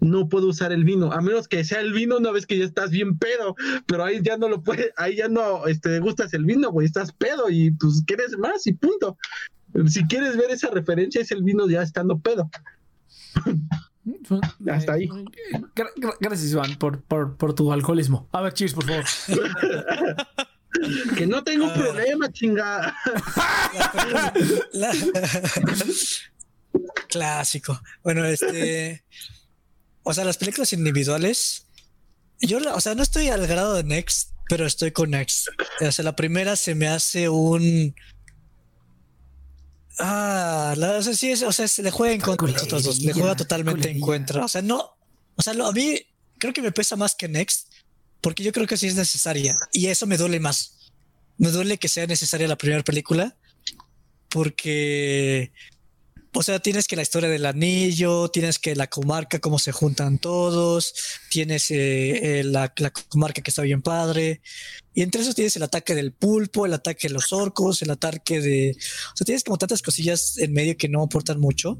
no puedo usar el vino, a menos que sea el vino una vez que ya estás bien pedo, pero ahí ya no lo puedes, ahí ya no este, gustas el vino, güey, estás pedo y pues quieres más y punto. Si quieres ver esa referencia, es el vino ya estando pedo. *laughs* Hasta ahí. Gracias, Iván, por, por, por, tu alcoholismo. A ver, cheers, por favor. que no tengo problema, chingada. Clásico. Bueno, este. O sea, las películas individuales. Yo, o sea, no estoy al grado de Next, pero estoy con Next. O sea, la primera se me hace un Ah, la, o sea, sí, es, o sea, se le juega en contra los otros dos, le juega totalmente en contra. O sea, no, o sea, lo, a mí creo que me pesa más que Next, porque yo creo que sí es necesaria y eso me duele más. Me duele que sea necesaria la primera película, porque o sea, tienes que la historia del anillo, tienes que la comarca, cómo se juntan todos, tienes eh, eh, la, comarca que está bien padre. Y entre eso tienes el ataque del pulpo, el ataque de los orcos, el ataque de... O sea, tienes como tantas cosillas en medio que no aportan mucho.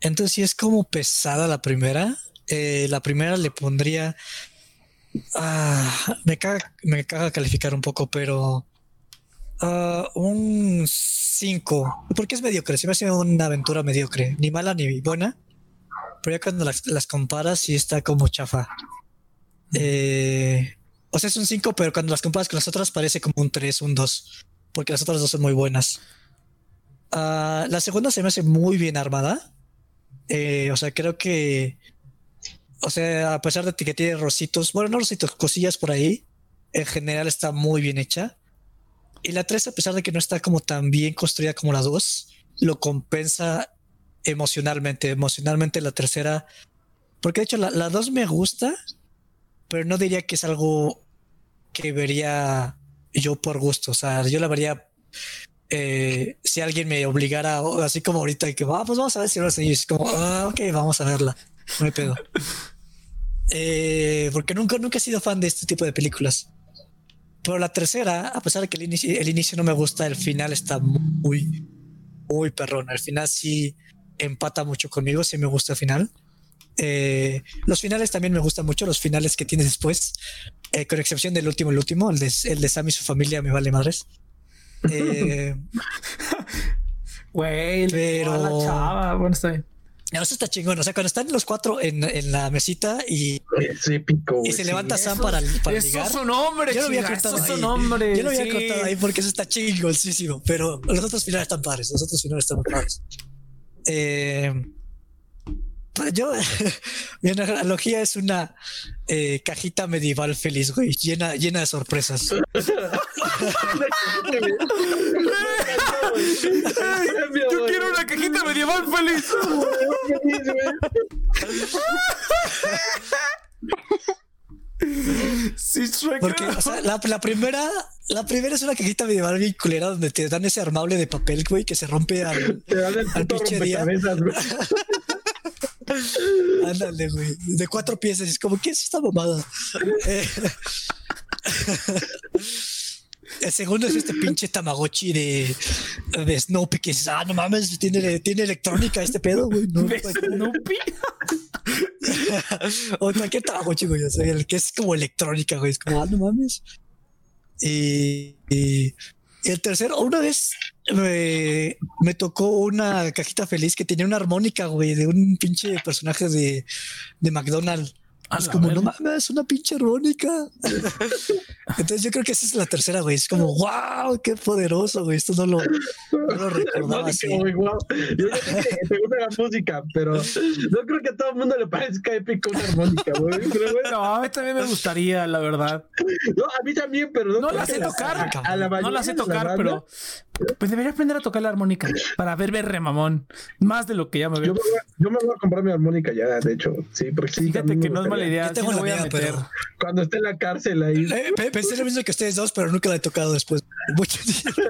Entonces sí es como pesada la primera. Eh, la primera le pondría... Ah, me caga, me caga calificar un poco, pero... Uh, un 5. Porque es mediocre. Se me hace una aventura mediocre. Ni mala ni buena. Pero ya cuando las, comparas, sí está como chafa. Eh, o sea, es un 5, pero cuando las comparas con las otras, parece como un 3, un 2. Porque las otras dos son muy buenas. Uh, la segunda se me hace muy bien armada. Eh, o sea, creo que. O sea, a pesar de que tiene rositos, bueno, no rositos, cosillas por ahí, en general está muy bien hecha. Y la 3, a pesar de que no está como tan bien construida como la 2, lo compensa emocionalmente. Emocionalmente la tercera, porque de hecho la, 2 me gusta, pero no diría que es algo que vería yo por gusto. O sea, yo la vería eh, si alguien me obligara, así como ahorita, que ah, pues vamos a ver si lo es como, ah, ok, vamos a verla. No hay pedo. *laughs* Eh, porque nunca, nunca he sido fan de este tipo de películas. Pero la tercera, a pesar de que el inicio, el inicio no me gusta, el final está muy, muy perrón. El final sí empata mucho conmigo, sí me gusta el final. Eh, los finales también me gustan mucho, los finales que tiene después, eh, con excepción del último, el último, el de, el de Sam y su familia, me vale madres. *laughs* Eh, Güey, pero... la chava. Bueno, está bien. No, eso está chingón. O sea, cuando están los cuatro en, en la mesita y, y se levanta Sam para, para eso ligar. Es un hombre, yo lo había cortado ahí. Yo lo había cortado ahí porque eso está chingoncísimo. Pero los otros finales están padres. Los otros finales están muy padres. Eh, pues yo, *laughs* mi analogía es una eh, cajita medieval feliz, güey, llena, llena de sorpresas. *laughs* Yo quiero una cajita medieval feliz. Sí, Porque o sea, la, la, primera, la primera es una cajita medieval bien culera donde te dan ese armable de papel, güey, que se rompe al, al pinche día. *laughs* Ándale, güey. De cuatro piezas. Es como, ¿qué es esta mamada? Eh, *laughs* el segundo es este pinche Tamagotchi de, de Snoopy que es, ah, no mames, tiene, tiene electrónica este pedo, güey. No, Snoopy? *laughs* o cualquier Tamagotchi, güey. O sea, el que es como electrónica, güey. Es como, ah, no mames. Y, y el tercero, una vez me, me, tocó una cajita feliz que tenía una armónica, güey, de un pinche personaje de, de McDonald's. Es como, no mames, es una pinche armónica. *laughs* Entonces yo creo que esa es la tercera, güey. Es como, wow, qué poderoso, güey. Esto no lo, no lo recordaba así. Yo creo que te gusta la música, pero no creo que a todo el mundo le parezca épico una armónica, güey. *laughs* No, a mí también me gustaría, la verdad. No, a mí también, pero no, no la sé tocar. no la sé tocar, pero pues debería aprender a tocar la armónica para ver ver remamón. Más de lo que ya me veo. Yo me, voy a, yo me voy a comprar mi armónica ya, de hecho. Sí, porque sí. Fíjate que no es mala la idea. Yo tengo sí la voy a mía, meter. pero- Cuando esté en la cárcel ahí. Eh, pe- pensé lo mismo que ustedes dos, pero nunca la he tocado después. de *laughs* Mucho tiempo.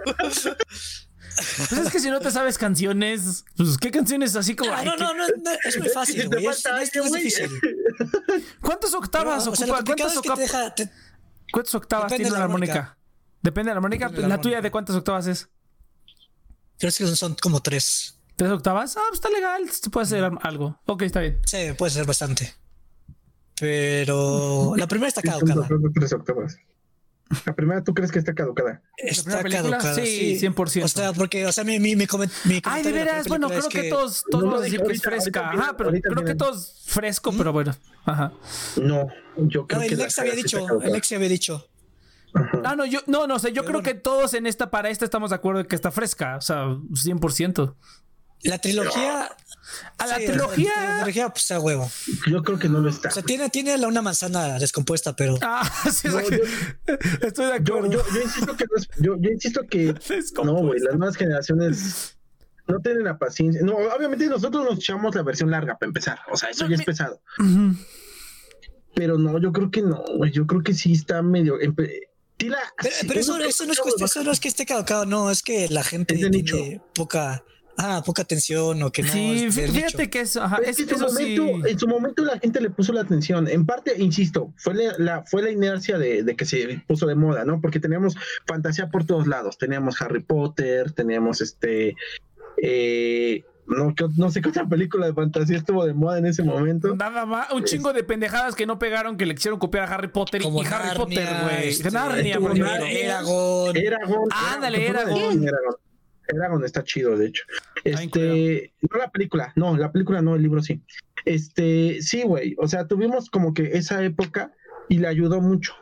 Pues es que si no te sabes canciones, pues qué canciones así como. Ah, ay, no, no, no, no, es muy fácil, *laughs* Te güey. Es, falta es- es difícil. *laughs* ¿Cuántas octavas Pero, o sea, ¿Cuántas, es que oca- te deja. te- ¿Cuántas octavas Depende tiene la armónica? armónica. Depende de la armónica. De la la tuya. ¿de cuántas octavas es? creo que son como tres. ¿Tres octavas? Ah, pues está legal. Se puede hacer algo. Ok, está bien. Sí, puede ser bastante. Pero la primera está caducada. Tres octavas. La primera, ¿tú crees que está caducada? Está caducada. Sí, 100%. O sea, porque, o sea, mi, mi, mi, Ay, de veras. Bueno, creo es que, todos, todos No, vamos a no, decir que es fresca. ahorita Ajá, pero creo que viene. todo es fresco, pero bueno. Ajá. No, yo creo No, que el ex había sí dicho, el ex había dicho. Ajá. Ah, no, yo, no, no, o sea, yo Pero creo que todos en esta, para esta estamos de acuerdo que está fresca. O sea, 100%. La trilogía. A la sí, trilogía. La trilogía, pues a huevo. Yo creo que no lo está. O sea, tiene, tiene la- una manzana descompuesta, pero. Ah, *laughs* sí, o sea No, que- yo- estoy de acuerdo. yo, yo insisto que no es- yo, yo insisto que *laughs* no, güey, las nuevas generaciones no tienen la paciencia. No, obviamente nosotros nos echamos la versión larga para empezar. O sea, eso No, ya es pesado. Pero no, yo creo que no, güey. Yo creo que sí está medio. Tila, Pero, sí, pero eso, eso no es cuestión, eso no es que esté caducado, no, es que la gente tiene nicho. poca, ah, poca atención o que no. sí, es de fí- fíjate nicho. que eso, ajá, es, es que en, su eso sí. momento, en su momento la gente le puso la atención. En parte, insisto, fue la, la- fue la inercia de, de que se puso de moda, ¿no? Porque teníamos fantasía por todos lados. Teníamos Harry Potter, teníamos este. eh, no, no sé qué otra película de fantasía estuvo de moda en ese momento. Nada más, un chingo de pendejadas que no pegaron que le quisieron copiar a Harry Potter Como y Harry Narnia, Potter, güey. este. Narnia. Eragon. Eragon. Ándale, Eragon. Eragon. Está chido, de hecho. Este, no la película, no, la película no, el libro sí. Este, sí, güey. O sea, tuvimos como que esa época y le ayudó mucho.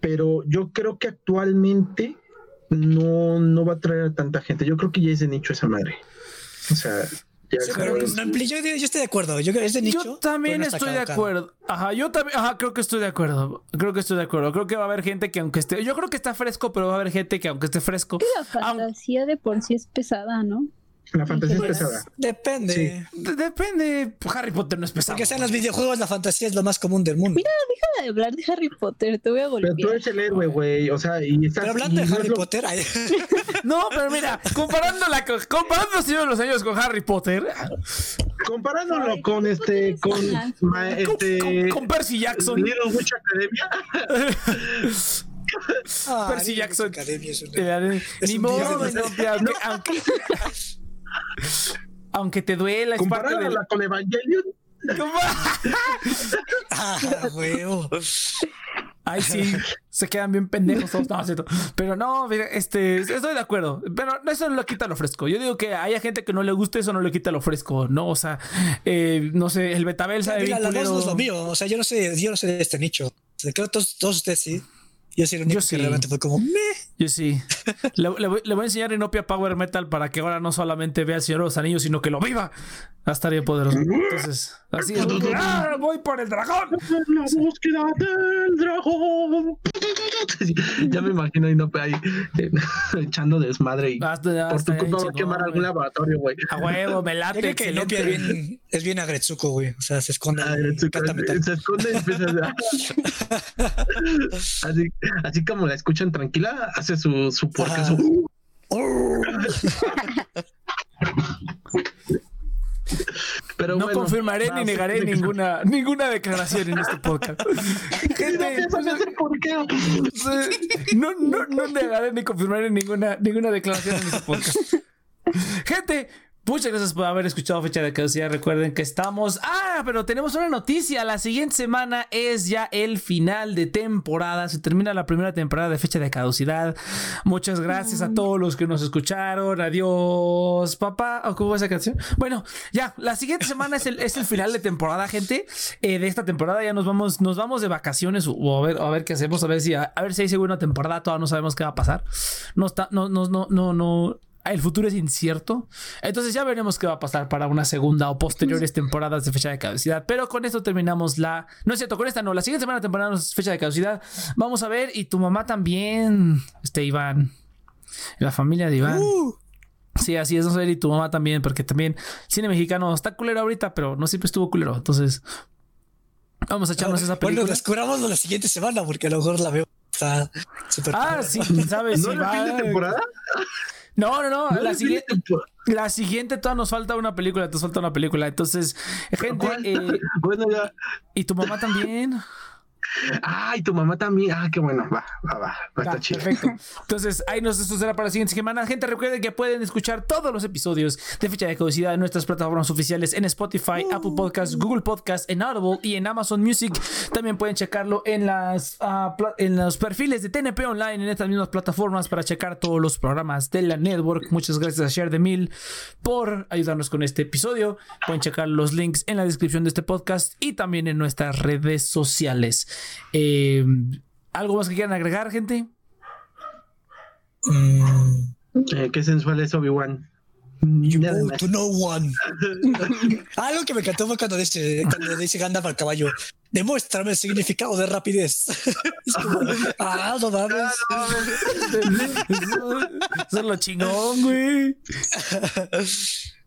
Pero yo creo que actualmente no, no va a traer a tanta gente. Yo creo que ya es de nicho esa madre. O sea, yo, yo estoy de acuerdo. Yo creo que es de nicho. Yo también no estoy de acuerdo. Ajá, yo también, ajá, creo que estoy de acuerdo. Creo que estoy de acuerdo. Creo que va a haber gente que aunque esté, yo creo que está fresco, pero va a haber gente que aunque esté fresco, La fantasía de por sí es pesada, ¿no? La fantasía es Pues, pesada. Depende. Sí. de- depende. Harry Potter no es pesado. Porque sean los videojuegos, la fantasía es lo más común del mundo. Deja de hablar de Harry Potter, te voy a Pero tú golpear. eres el héroe, güey. O sea, y estás. Pero hablando de Harry lo- Potter, ay, *laughs* No, pero mira, comparando la comparando Señor de los Años con Harry Potter, Comparándolo Ay, con ¿cómo este, con, ma- este, con, con Percy Jackson. Witch Academia. *laughs* Percy Little Jackson. Es una- Eh, Es Ni un modo, no, aunque, aunque, *laughs* aunque te duela, es parte de Comparándola con Evangelion. *laughs* Ah, huevo. Ay, sí, se quedan bien pendejos todos. No, es cierto. Pero no, mira, este, estoy de acuerdo. Pero eso no le quita lo fresco. Yo digo que haya gente que no le guste, eso no le quita lo fresco, ¿no? O sea, eh, no sé, el Betabel sabe Mira, bien la voz no es lo mío. O sea, yo no sé, yo no sé de este nicho. Creo que todos, todos ustedes sí. Yo sí, el único Yo que sí. realmente fue como, meh. Yo sí. Le, le voy, le voy a enseñar Inopia Power Metal para que ahora no solamente vea el Señor de los Anillos, sino que lo viva. Va a estar bien poderoso. Entonces, así es. ¡Ah, voy por el dragón! La búsqueda del dragón. *laughs* Ya me imagino ahí, no, ahí eh, *laughs* echando desmadre y Hasta, por tu hasta culpa va a quemar algún laboratorio, güey. A huevo, me late. creo que Nopia es bien, es bien agretsuko, güey. O sea, se esconde. Ah, metal. se esconde y empieza a... *laughs* así, así como la escuchan tranquila, hace su, su. Oh. *laughs* Pero No bueno, confirmaré no, ni negaré sí, ninguna, ninguna declaración en este podcast. *laughs* Gente, no, no negaré ni confirmaré ninguna, ninguna declaración en este podcast. Gente, *laughs* muchas gracias por haber escuchado Fecha de Caducidad. Recuerden que estamos. Ah, pero tenemos una noticia. La siguiente semana es ya el final de temporada. Se termina la primera temporada de Fecha de Caducidad. Muchas gracias a todos los que nos escucharon. Adiós, papá. ¿O ¿Cómo va esa canción? Bueno, ya, la siguiente semana es el, es el final de temporada, gente. Eh, de esta temporada ya nos vamos, nos vamos de vacaciones o, o a ver, a ver qué hacemos, a ver si a, a ver si hay segunda temporada. Todavía no sabemos qué va a pasar. No está, no, no, no, no, no. El futuro es incierto. Entonces ya veremos qué va a pasar para una segunda o posteriores temporadas de fecha de caducidad. Pero con esto terminamos la. No es cierto, con esta no. La siguiente semana terminamos fecha de caducidad. Vamos a ver. Y tu mamá también. Este Iván. La familia de Iván. Uh, Sí, así es, no sé, y tu mamá también, porque también cine mexicano está culero ahorita, pero no siempre estuvo culero. Entonces, Vamos a echarnos esa película. Bueno, descubramos la siguiente semana porque a lo mejor la veo. Está súper Ah, sí, quién sabe si ¿No la fin de va. temporada? No, no, no. ¿No La siguiente, la siguiente todavía nos falta una película, nos falta una película. Entonces, gente, eh, *laughs* Bueno, ya. y tu mamá también. Ay, tu mamá también. Ah, qué bueno. Va, va, va. Va estar chido. perfecto. Entonces, ahí nos esto será para la siguiente semana. Gente, recuerden que pueden escuchar todos los episodios de fecha de caducidad en nuestras plataformas oficiales en Spotify, Apple Podcasts, Google Podcasts, en Audible y en Amazon Music. También pueden checarlo en las ah, en los perfiles de TNP Online en estas mismas plataformas para checar todos los programas de la network. Muchas gracias a Share the Mill por ayudarnos con este episodio. Pueden checar los links en la descripción de este podcast y también en nuestras redes sociales. Eh, ¿Algo más que quieran agregar, gente? Mm, Eh, qué sensual es Obi-Wan. you go to no one. *laughs* Algo que me encantó fue cuando dice, cuando dice Gandalf al caballo, demuéstrame el significado de rapidez. *laughs* es como, ah, no mames. *laughs* Eso es lo chingón, güey.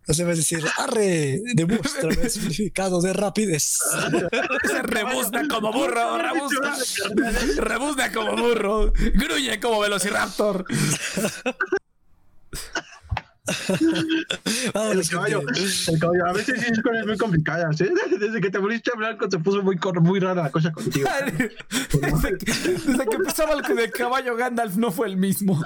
Vas a decir, arre, demuéstrame *laughs* significado de rapidez. Se rebuzna como burro, rebuzna. Rebuzna como burro. Gruñe como velociraptor. *laughs* El caballo, gente. el caballo. A veces sí es cosas muy complicadas, ¿eh? *laughs* Desde que te volviste blanco se puso muy, muy rara la cosa contigo. Desde que, desde que empezaba el caballo Gandalf no fue el mismo.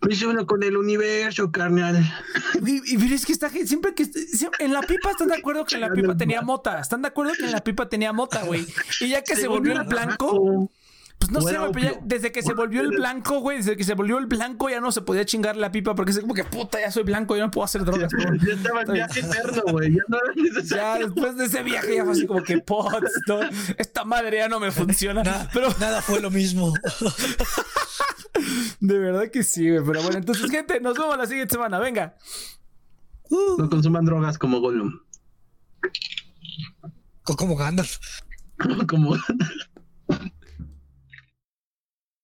Pues uno con el universo, carnal. Y, y es que esta gente, siempre que siempre- en la pipa están de acuerdo que en la pipa tenía mota. Están de acuerdo que en la pipa tenía mota, güey. Y ya que se volvió el blanco, Pues no O sé, güey, pero ya opio. desde que se volvió el blanco, güey, desde que se volvió el blanco ya no se podía chingar la pipa porque es como que puta, ya soy blanco, ya no puedo hacer drogas. *laughs* Ya estaba en viaje eterno, güey. Ya no era necesario. Ya después de ese viaje ya fue así como que pots, ¿no? esta madre ya no me funciona. Na- Pero Nada fue lo mismo. *laughs* de verdad que sí, güey. Pero bueno, entonces, gente, nos vemos la siguiente semana. Venga. No consuman drogas como Gollum. Co- Como Gandalf. *laughs* Como